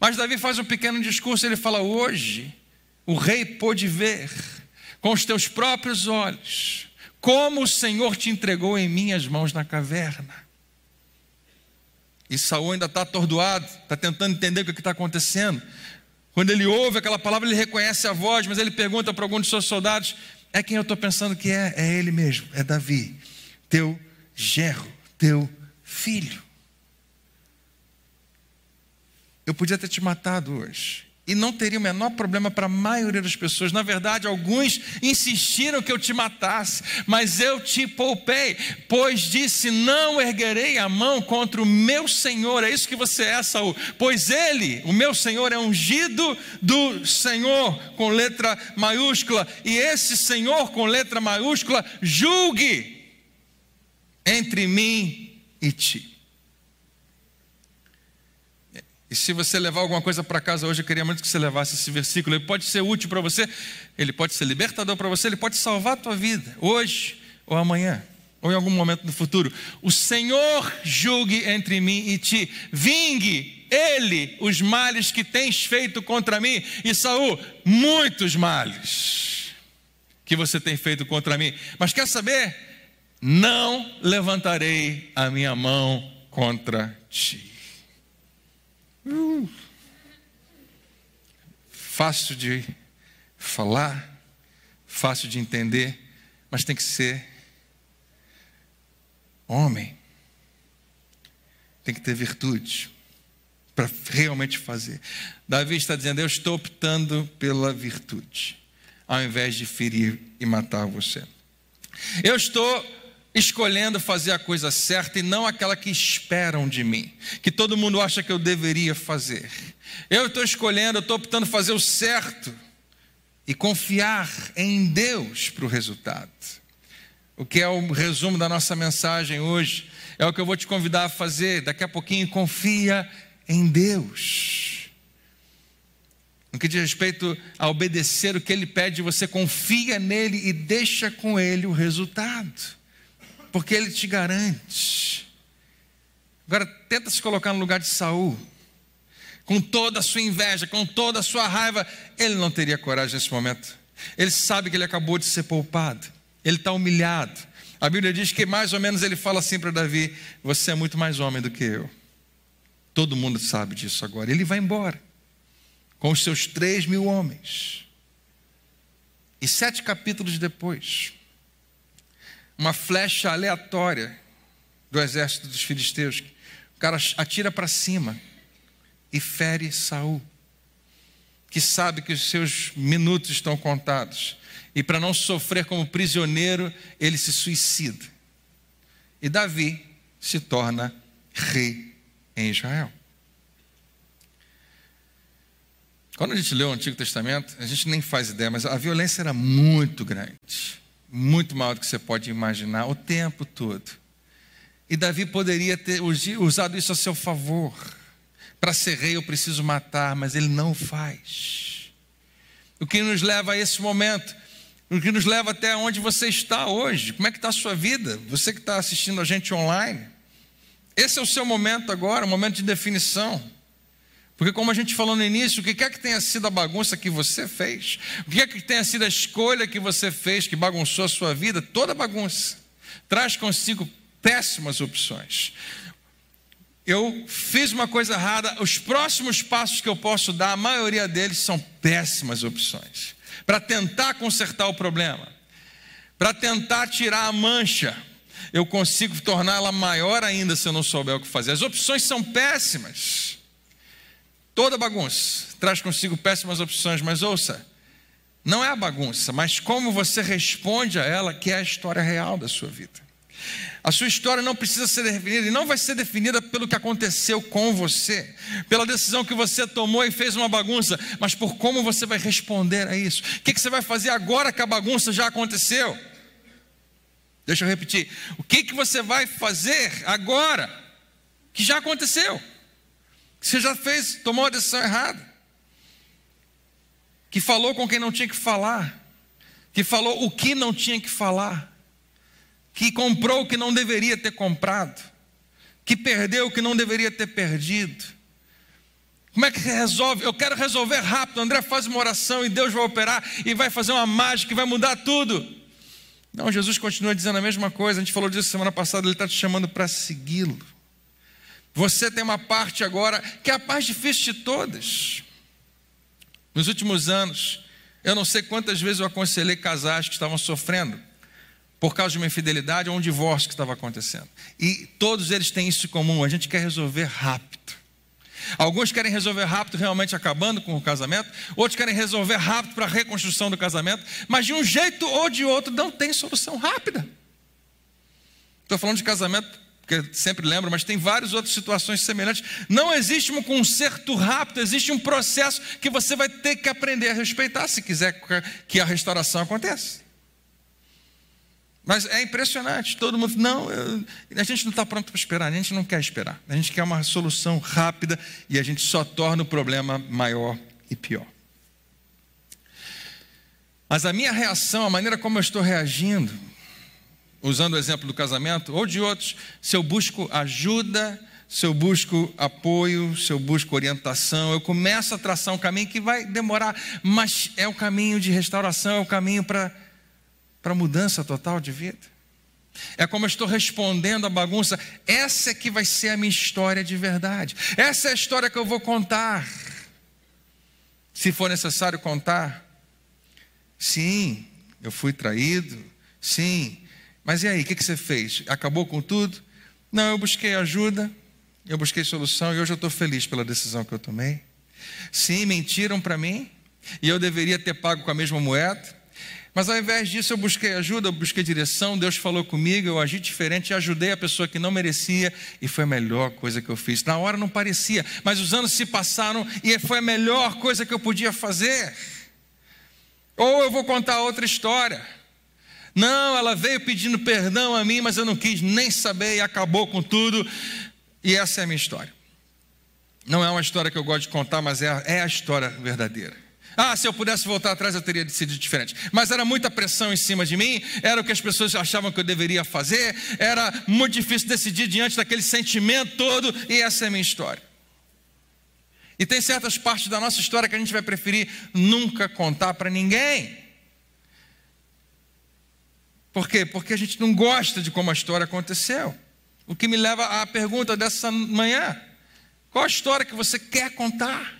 Mas Davi faz um pequeno discurso, ele fala: Hoje o rei pôde ver com os teus próprios olhos como o Senhor te entregou em minhas mãos na caverna. E Saul ainda está atordoado, está tentando entender o que está acontecendo. Quando ele ouve aquela palavra, ele reconhece a voz, mas ele pergunta para algum dos seus soldados: É quem eu estou pensando que é? É ele mesmo, é Davi, teu gerro, teu filho. Eu podia ter te matado hoje e não teria o menor problema para a maioria das pessoas. Na verdade, alguns insistiram que eu te matasse, mas eu te poupei, pois disse: Não erguerei a mão contra o meu Senhor. É isso que você é, Saul. Pois ele, o meu Senhor, é ungido do Senhor, com letra maiúscula, e esse Senhor, com letra maiúscula, julgue entre mim e ti. E se você levar alguma coisa para casa hoje, eu queria muito que você levasse esse versículo. Ele pode ser útil para você, ele pode ser libertador para você, ele pode salvar a tua vida, hoje ou amanhã, ou em algum momento no futuro. O Senhor julgue entre mim e ti, vingue ele os males que tens feito contra mim. E Saul, muitos males que você tem feito contra mim. Mas quer saber? Não levantarei a minha mão contra ti. Uh, fácil de falar, fácil de entender, mas tem que ser homem. Tem que ter virtude para realmente fazer. Davi está dizendo: Eu estou optando pela virtude, ao invés de ferir e matar você. Eu estou escolhendo fazer a coisa certa e não aquela que esperam de mim, que todo mundo acha que eu deveria fazer. Eu estou escolhendo, eu estou optando fazer o certo e confiar em Deus para o resultado. O que é o resumo da nossa mensagem hoje, é o que eu vou te convidar a fazer daqui a pouquinho. Confia em Deus. No que diz respeito a obedecer o que Ele pede, você confia nele e deixa com Ele o resultado porque ele te garante. Agora tenta se colocar no lugar de Saul. Com toda a sua inveja, com toda a sua raiva, ele não teria coragem nesse momento. Ele sabe que ele acabou de ser poupado. Ele está humilhado. A Bíblia diz que mais ou menos ele fala assim para Davi: Você é muito mais homem do que eu. Todo mundo sabe disso agora. Ele vai embora com os seus três mil homens. E sete capítulos depois, uma flecha aleatória do exército dos filisteus. O cara atira para cima e fere Saul, que sabe que os seus minutos estão contados. E para não sofrer como prisioneiro, ele se suicida. E Davi se torna rei em Israel. Quando a gente lê o Antigo Testamento, a gente nem faz ideia, mas a violência era muito grande muito maior do que você pode imaginar, o tempo todo. E Davi poderia ter usado isso a seu favor. Para ser rei eu preciso matar, mas ele não faz. O que nos leva a esse momento, o que nos leva até onde você está hoje, como é que está a sua vida? Você que está assistindo a gente online. Esse é o seu momento agora, um momento de definição. Porque, como a gente falou no início, o que quer que tenha sido a bagunça que você fez, o que quer que tenha sido a escolha que você fez, que bagunçou a sua vida, toda bagunça, traz consigo péssimas opções. Eu fiz uma coisa errada, os próximos passos que eu posso dar, a maioria deles são péssimas opções, para tentar consertar o problema, para tentar tirar a mancha. Eu consigo torná-la maior ainda se eu não souber o que fazer. As opções são péssimas. Toda bagunça traz consigo péssimas opções, mas ouça, não é a bagunça, mas como você responde a ela que é a história real da sua vida. A sua história não precisa ser definida e não vai ser definida pelo que aconteceu com você, pela decisão que você tomou e fez uma bagunça, mas por como você vai responder a isso. O que você vai fazer agora que a bagunça já aconteceu? Deixa eu repetir. O que, que você vai fazer agora que já aconteceu? Você já fez, tomou a decisão errada. Que falou com quem não tinha que falar. Que falou o que não tinha que falar que comprou o que não deveria ter comprado, que perdeu o que não deveria ter perdido. Como é que resolve? Eu quero resolver rápido. André faz uma oração e Deus vai operar e vai fazer uma mágica e vai mudar tudo. Não, Jesus continua dizendo a mesma coisa. A gente falou disso semana passada. Ele está te chamando para segui-lo. Você tem uma parte agora que é a parte difícil de todas. Nos últimos anos, eu não sei quantas vezes eu aconselhei casais que estavam sofrendo por causa de uma infidelidade ou um divórcio que estava acontecendo. E todos eles têm isso em comum, a gente quer resolver rápido. Alguns querem resolver rápido, realmente acabando com o casamento, outros querem resolver rápido para a reconstrução do casamento, mas de um jeito ou de outro não tem solução rápida. Estou falando de casamento, porque sempre lembro, mas tem várias outras situações semelhantes. Não existe um conserto rápido, existe um processo que você vai ter que aprender a respeitar se quiser que a restauração aconteça. Mas é impressionante, todo mundo, não, eu, a gente não está pronto para esperar, a gente não quer esperar, a gente quer uma solução rápida e a gente só torna o problema maior e pior. Mas a minha reação, a maneira como eu estou reagindo, usando o exemplo do casamento ou de outros, se eu busco ajuda, se eu busco apoio, se eu busco orientação, eu começo a traçar um caminho que vai demorar, mas é o caminho de restauração, é o caminho para mudança total de vida. É como eu estou respondendo a bagunça. Essa é que vai ser a minha história de verdade. Essa é a história que eu vou contar. Se for necessário contar. Sim, eu fui traído. Sim. Mas e aí, o que, que você fez? Acabou com tudo? Não, eu busquei ajuda. Eu busquei solução e hoje eu estou feliz pela decisão que eu tomei. Sim, mentiram para mim. E eu deveria ter pago com a mesma moeda. Mas ao invés disso, eu busquei ajuda, eu busquei direção, Deus falou comigo, eu agi diferente, ajudei a pessoa que não merecia e foi a melhor coisa que eu fiz. Na hora não parecia, mas os anos se passaram e foi a melhor coisa que eu podia fazer. Ou eu vou contar outra história. Não, ela veio pedindo perdão a mim, mas eu não quis nem saber e acabou com tudo. E essa é a minha história. Não é uma história que eu gosto de contar, mas é a, é a história verdadeira. Ah, se eu pudesse voltar atrás, eu teria decidido diferente. Mas era muita pressão em cima de mim, era o que as pessoas achavam que eu deveria fazer, era muito difícil decidir diante daquele sentimento todo, e essa é a minha história. E tem certas partes da nossa história que a gente vai preferir nunca contar para ninguém. Por quê? Porque a gente não gosta de como a história aconteceu. O que me leva à pergunta dessa manhã: qual a história que você quer contar?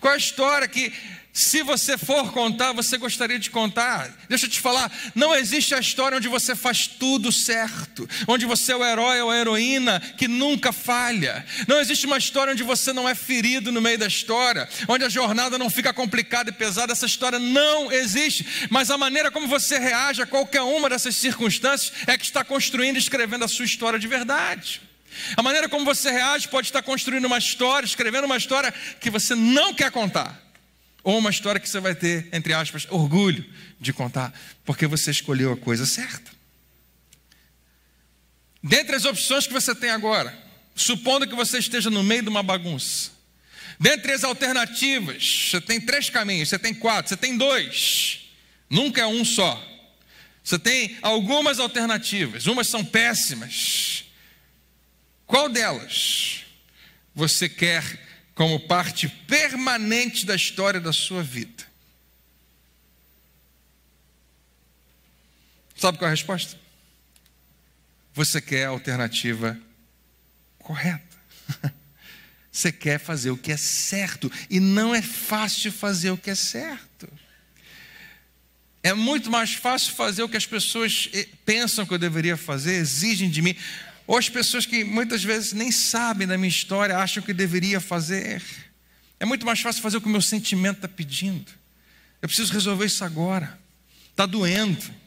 Qual a história que, se você for contar, você gostaria de contar? Deixa eu te falar: não existe a história onde você faz tudo certo, onde você é o herói ou a heroína que nunca falha. Não existe uma história onde você não é ferido no meio da história, onde a jornada não fica complicada e pesada. Essa história não existe. Mas a maneira como você reage a qualquer uma dessas circunstâncias é que está construindo e escrevendo a sua história de verdade. A maneira como você reage pode estar construindo uma história, escrevendo uma história que você não quer contar. Ou uma história que você vai ter, entre aspas, orgulho de contar, porque você escolheu a coisa certa. Dentre as opções que você tem agora, supondo que você esteja no meio de uma bagunça, dentre as alternativas, você tem três caminhos, você tem quatro, você tem dois, nunca é um só. Você tem algumas alternativas, umas são péssimas, qual delas você quer como parte permanente da história da sua vida? Sabe qual é a resposta? Você quer a alternativa correta. Você quer fazer o que é certo. E não é fácil fazer o que é certo. É muito mais fácil fazer o que as pessoas eh, pensam que eu deveria fazer, exigem de mim. Ou as pessoas que muitas vezes nem sabem da minha história acham que deveria fazer. É muito mais fácil fazer o que o meu sentimento está pedindo. Eu preciso resolver isso agora. Está doendo.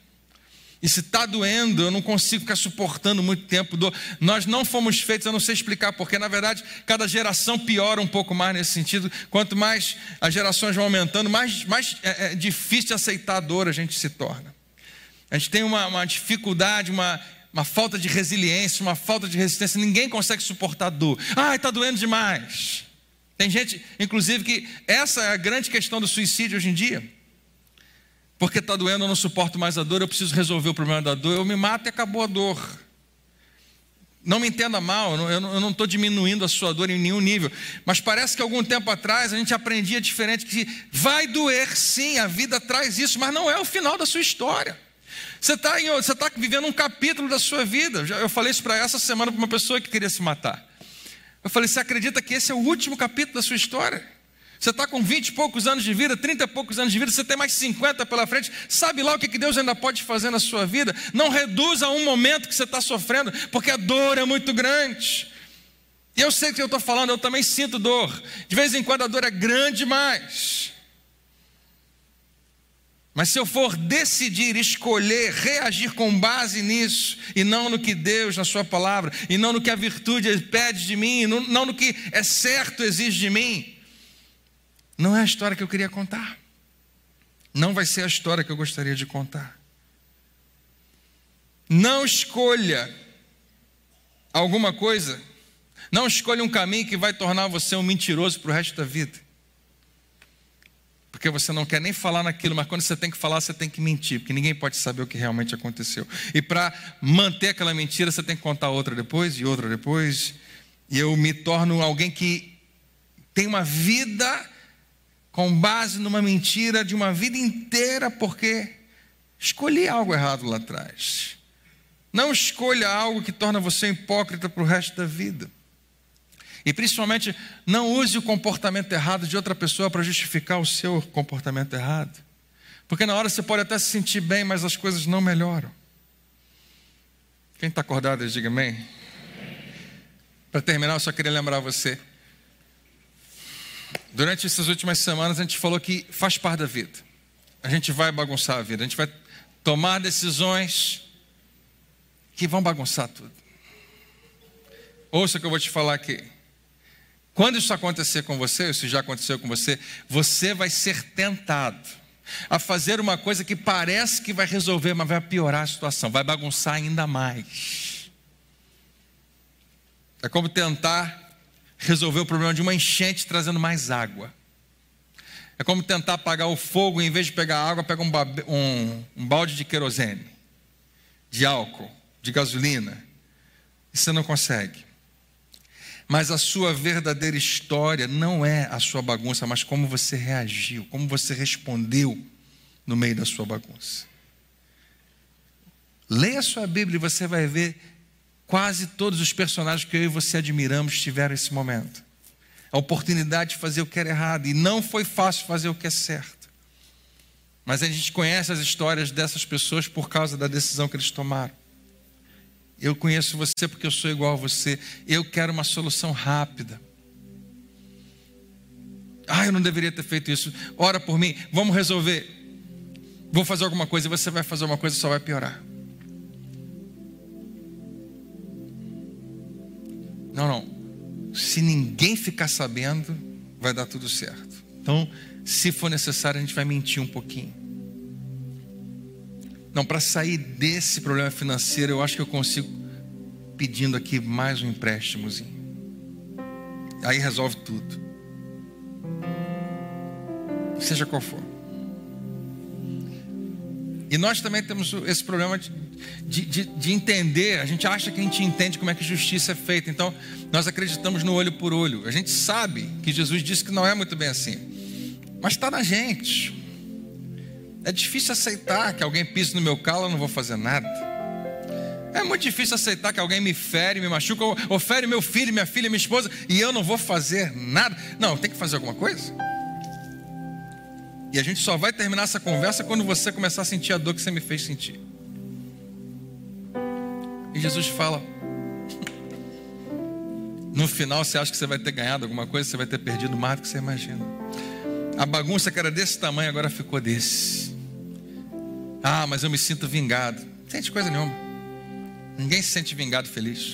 E se está doendo, eu não consigo ficar suportando muito tempo. Nós não fomos feitos, eu não sei explicar, porque na verdade cada geração piora um pouco mais nesse sentido. Quanto mais as gerações vão aumentando, mais, mais é, é difícil aceitar a dor a gente se torna. A gente tem uma, uma dificuldade, uma, uma falta de resiliência, uma falta de resistência. Ninguém consegue suportar dor. Ai, está doendo demais. Tem gente, inclusive, que essa é a grande questão do suicídio hoje em dia. Porque está doendo, eu não suporto mais a dor, eu preciso resolver o problema da dor, eu me mato e acabou a dor. Não me entenda mal, eu não estou diminuindo a sua dor em nenhum nível, mas parece que algum tempo atrás a gente aprendia diferente que vai doer sim, a vida traz isso, mas não é o final da sua história. Você está tá vivendo um capítulo da sua vida. Eu falei isso para essa semana para uma pessoa que queria se matar. Eu falei: Você acredita que esse é o último capítulo da sua história? Você está com 20 e poucos anos de vida, 30 e poucos anos de vida, você tem mais 50 pela frente. Sabe lá o que Deus ainda pode fazer na sua vida? Não reduza a um momento que você está sofrendo, porque a dor é muito grande. E eu sei que eu estou falando, eu também sinto dor. De vez em quando a dor é grande demais. Mas se eu for decidir, escolher, reagir com base nisso, e não no que Deus, na Sua palavra, e não no que a virtude pede de mim, não no que é certo exige de mim, não é a história que eu queria contar. Não vai ser a história que eu gostaria de contar. Não escolha alguma coisa, não escolha um caminho que vai tornar você um mentiroso para o resto da vida porque você não quer nem falar naquilo, mas quando você tem que falar, você tem que mentir, porque ninguém pode saber o que realmente aconteceu. E para manter aquela mentira, você tem que contar outra depois e outra depois. E eu me torno alguém que tem uma vida com base numa mentira de uma vida inteira, porque escolhi algo errado lá atrás. Não escolha algo que torna você hipócrita para o resto da vida. E principalmente, não use o comportamento errado de outra pessoa para justificar o seu comportamento errado. Porque na hora você pode até se sentir bem, mas as coisas não melhoram. Quem está acordado, diga amém. Para terminar, eu só queria lembrar você. Durante essas últimas semanas, a gente falou que faz parte da vida. A gente vai bagunçar a vida, a gente vai tomar decisões que vão bagunçar tudo. Ouça o que eu vou te falar aqui. Quando isso acontecer com você, isso já aconteceu com você, você vai ser tentado a fazer uma coisa que parece que vai resolver, mas vai piorar a situação, vai bagunçar ainda mais. É como tentar resolver o problema de uma enchente trazendo mais água. É como tentar apagar o fogo, em vez de pegar água, pega um, um, um balde de querosene, de álcool, de gasolina. E você não consegue. Mas a sua verdadeira história não é a sua bagunça, mas como você reagiu, como você respondeu no meio da sua bagunça. Leia a sua Bíblia e você vai ver quase todos os personagens que eu e você admiramos tiveram esse momento. A oportunidade de fazer o que era errado. E não foi fácil fazer o que é certo. Mas a gente conhece as histórias dessas pessoas por causa da decisão que eles tomaram. Eu conheço você porque eu sou igual a você. Eu quero uma solução rápida. Ah, eu não deveria ter feito isso. Ora por mim, vamos resolver. Vou fazer alguma coisa e você vai fazer uma coisa e só vai piorar. Não, não. Se ninguém ficar sabendo, vai dar tudo certo. Então, se for necessário, a gente vai mentir um pouquinho. Não, para sair desse problema financeiro, eu acho que eu consigo pedindo aqui mais um empréstimozinho. Aí resolve tudo. Seja qual for. E nós também temos esse problema de, de, de, de, entender, a gente acha que a gente entende como é que justiça é feita, então nós acreditamos no olho por olho. A gente sabe que Jesus disse que não é muito bem assim, mas está na gente. É difícil aceitar que alguém pise no meu calo, eu não vou fazer nada. É muito difícil aceitar que alguém me fere, me machuca, ou, fere meu filho, minha filha, minha esposa, e eu não vou fazer nada. Não, tem que fazer alguma coisa. E a gente só vai terminar essa conversa quando você começar a sentir a dor que você me fez sentir. E Jesus fala: no final você acha que você vai ter ganhado alguma coisa, você vai ter perdido mais do que você imagina. A bagunça que era desse tamanho agora ficou desse. Ah, mas eu me sinto vingado. Sente coisa nenhuma. Ninguém se sente vingado feliz,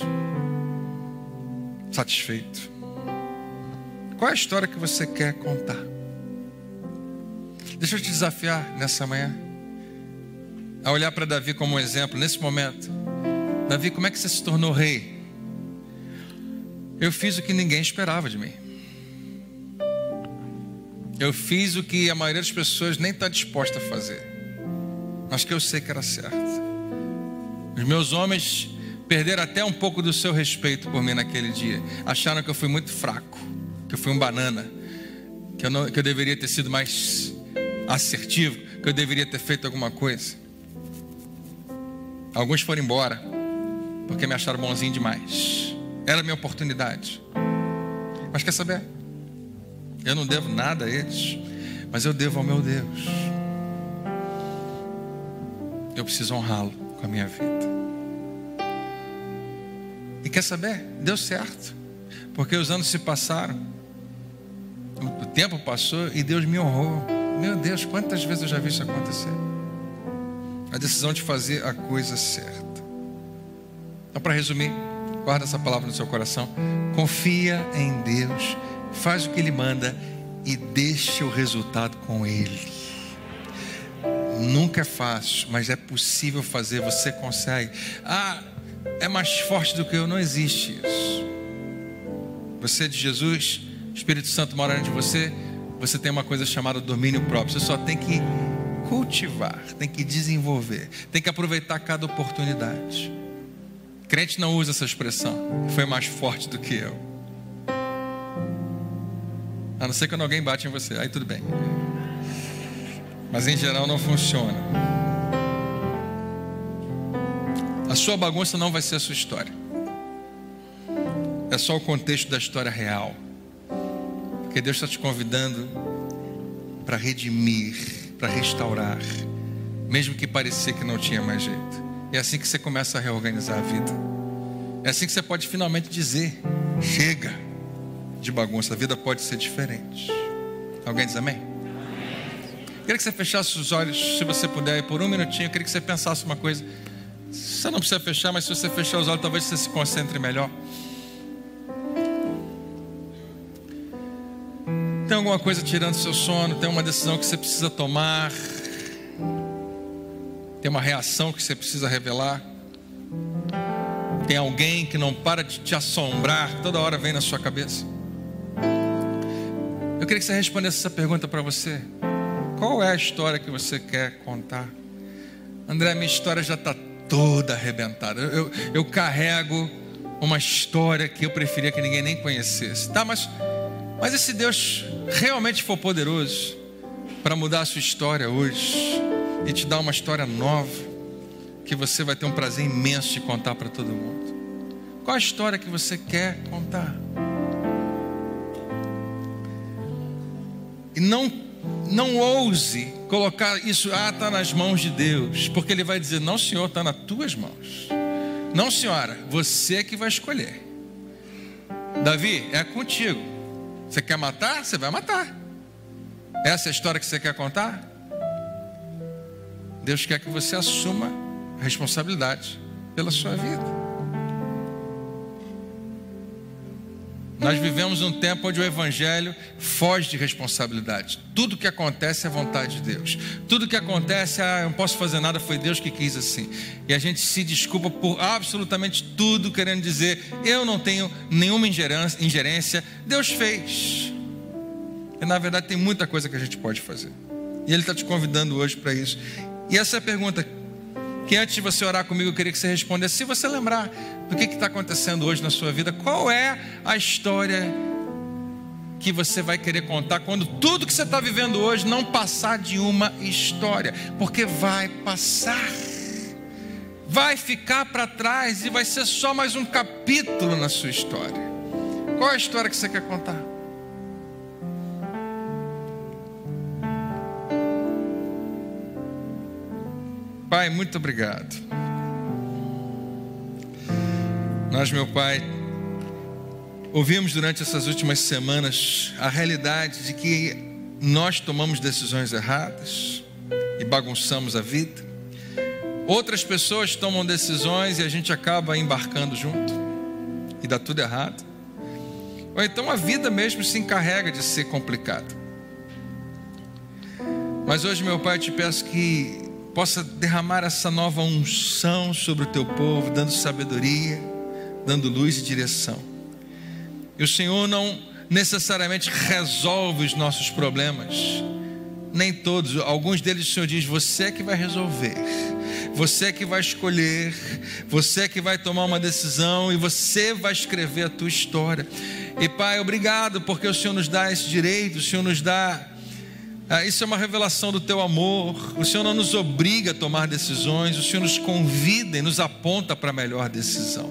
satisfeito. Qual é a história que você quer contar? Deixa eu te desafiar nessa manhã a olhar para Davi como um exemplo nesse momento. Davi, como é que você se tornou rei? Eu fiz o que ninguém esperava de mim. Eu fiz o que a maioria das pessoas nem está disposta a fazer, mas que eu sei que era certo. Os meus homens perderam até um pouco do seu respeito por mim naquele dia. Acharam que eu fui muito fraco, que eu fui um banana, que eu, não, que eu deveria ter sido mais assertivo, que eu deveria ter feito alguma coisa. Alguns foram embora, porque me acharam bonzinho demais. Era a minha oportunidade. Mas quer saber? Eu não devo nada a eles, mas eu devo ao meu Deus. Eu preciso honrá-lo com a minha vida. E quer saber? Deu certo, porque os anos se passaram, o tempo passou e Deus me honrou. Meu Deus, quantas vezes eu já vi isso acontecer? A decisão de fazer a coisa certa. Então, para resumir, guarda essa palavra no seu coração. Confia em Deus, faz o que Ele manda e deixa o resultado com Ele. Nunca é fácil, mas é possível fazer, você consegue. Ah, é mais forte do que eu, não existe isso. Você é de Jesus, Espírito Santo mora dentro de você, você tem uma coisa chamada domínio próprio. Você só tem que cultivar, tem que desenvolver, tem que aproveitar cada oportunidade. Crente não usa essa expressão, foi mais forte do que eu. A não ser quando alguém bate em você, aí tudo bem. Mas em geral não funciona. A sua bagunça não vai ser a sua história. É só o contexto da história real. Porque Deus está te convidando para redimir, para restaurar, mesmo que parecia que não tinha mais jeito. É assim que você começa a reorganizar a vida. É assim que você pode finalmente dizer: chega de bagunça, a vida pode ser diferente. Alguém diz amém? Queria que você fechasse os olhos, se você puder, por um minutinho. Eu queria que você pensasse uma coisa. Você não precisa fechar, mas se você fechar os olhos, talvez você se concentre melhor. Tem alguma coisa tirando seu sono? Tem uma decisão que você precisa tomar? Tem uma reação que você precisa revelar? Tem alguém que não para de te assombrar, toda hora vem na sua cabeça? Eu queria que você respondesse essa pergunta para você. Qual é a história que você quer contar? André, minha história já está toda arrebentada. Eu, eu, carrego uma história que eu preferia que ninguém nem conhecesse. Tá, mas mas e se Deus realmente for poderoso para mudar a sua história hoje e te dar uma história nova, que você vai ter um prazer imenso de contar para todo mundo? Qual a história que você quer contar? E não, não ouse colocar isso, ah, está nas mãos de Deus, porque Ele vai dizer: não, senhor, está nas tuas mãos. Não, senhora, você é que vai escolher. Davi, é contigo. Você quer matar? Você vai matar. Essa é a história que você quer contar? Deus quer que você assuma a responsabilidade pela sua vida. Nós vivemos um tempo onde o Evangelho foge de responsabilidade. Tudo que acontece é vontade de Deus. Tudo que acontece, ah, eu não posso fazer nada, foi Deus que quis assim. E a gente se desculpa por absolutamente tudo, querendo dizer, eu não tenho nenhuma ingerência, Deus fez. E na verdade tem muita coisa que a gente pode fazer. E Ele está te convidando hoje para isso. E essa é a pergunta que antes de você orar comigo, eu queria que você respondesse. Se você lembrar do que está acontecendo hoje na sua vida, qual é a história que você vai querer contar quando tudo que você está vivendo hoje não passar de uma história? Porque vai passar, vai ficar para trás e vai ser só mais um capítulo na sua história. Qual é a história que você quer contar? Pai, muito obrigado. Nós, meu Pai, ouvimos durante essas últimas semanas a realidade de que nós tomamos decisões erradas e bagunçamos a vida. Outras pessoas tomam decisões e a gente acaba embarcando junto e dá tudo errado. Ou então a vida mesmo se encarrega de ser complicada. Mas hoje, meu Pai, te peço que possa derramar essa nova unção sobre o teu povo, dando sabedoria, dando luz e direção. E o Senhor não necessariamente resolve os nossos problemas, nem todos, alguns deles o Senhor diz: você é que vai resolver, você é que vai escolher, você é que vai tomar uma decisão e você vai escrever a tua história. E Pai, obrigado porque o Senhor nos dá esse direito, o Senhor nos dá ah, isso é uma revelação do teu amor. O Senhor não nos obriga a tomar decisões, o Senhor nos convida e nos aponta para a melhor decisão.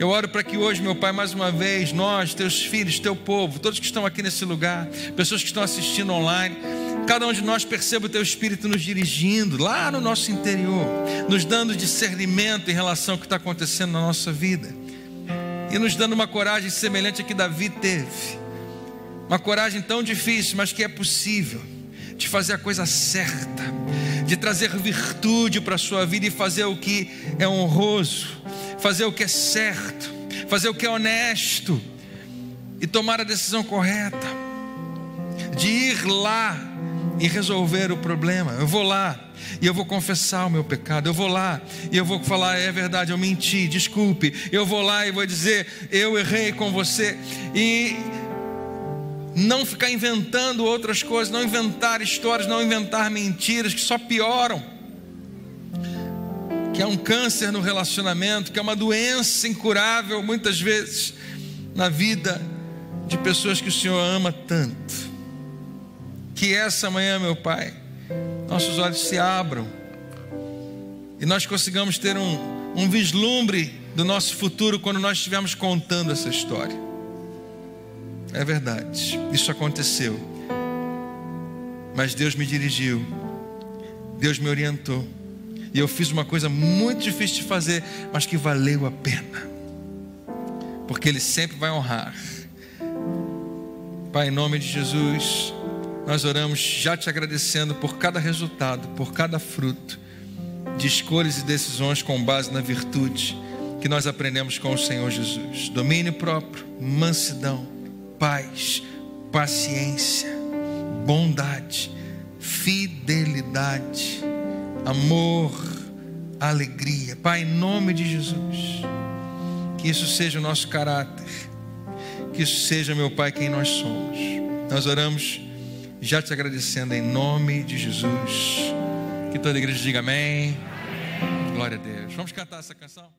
Eu oro para que hoje, meu Pai, mais uma vez, nós, teus filhos, teu povo, todos que estão aqui nesse lugar, pessoas que estão assistindo online, cada um de nós perceba o teu Espírito nos dirigindo lá no nosso interior, nos dando discernimento em relação ao que está acontecendo na nossa vida e nos dando uma coragem semelhante a que Davi teve, uma coragem tão difícil, mas que é possível de fazer a coisa certa, de trazer virtude para a sua vida e fazer o que é honroso, fazer o que é certo, fazer o que é honesto e tomar a decisão correta, de ir lá e resolver o problema. Eu vou lá e eu vou confessar o meu pecado. Eu vou lá e eu vou falar: é verdade, eu menti, desculpe. Eu vou lá e vou dizer: eu errei com você. E não ficar inventando outras coisas, não inventar histórias, não inventar mentiras que só pioram. Que é um câncer no relacionamento, que é uma doença incurável muitas vezes na vida de pessoas que o Senhor ama tanto. Que essa manhã, meu Pai, nossos olhos se abram e nós consigamos ter um, um vislumbre do nosso futuro quando nós estivermos contando essa história. É verdade, isso aconteceu. Mas Deus me dirigiu, Deus me orientou, e eu fiz uma coisa muito difícil de fazer, mas que valeu a pena, porque Ele sempre vai honrar. Pai, em nome de Jesus, nós oramos já te agradecendo por cada resultado, por cada fruto de escolhas e decisões com base na virtude que nós aprendemos com o Senhor Jesus: domínio próprio, mansidão paz, paciência, bondade, fidelidade, amor, alegria. Pai, em nome de Jesus, que isso seja o nosso caráter, que isso seja, meu Pai, quem nós somos. Nós oramos já te agradecendo em nome de Jesus. Que toda a igreja diga amém. Glória a Deus. Vamos cantar essa canção?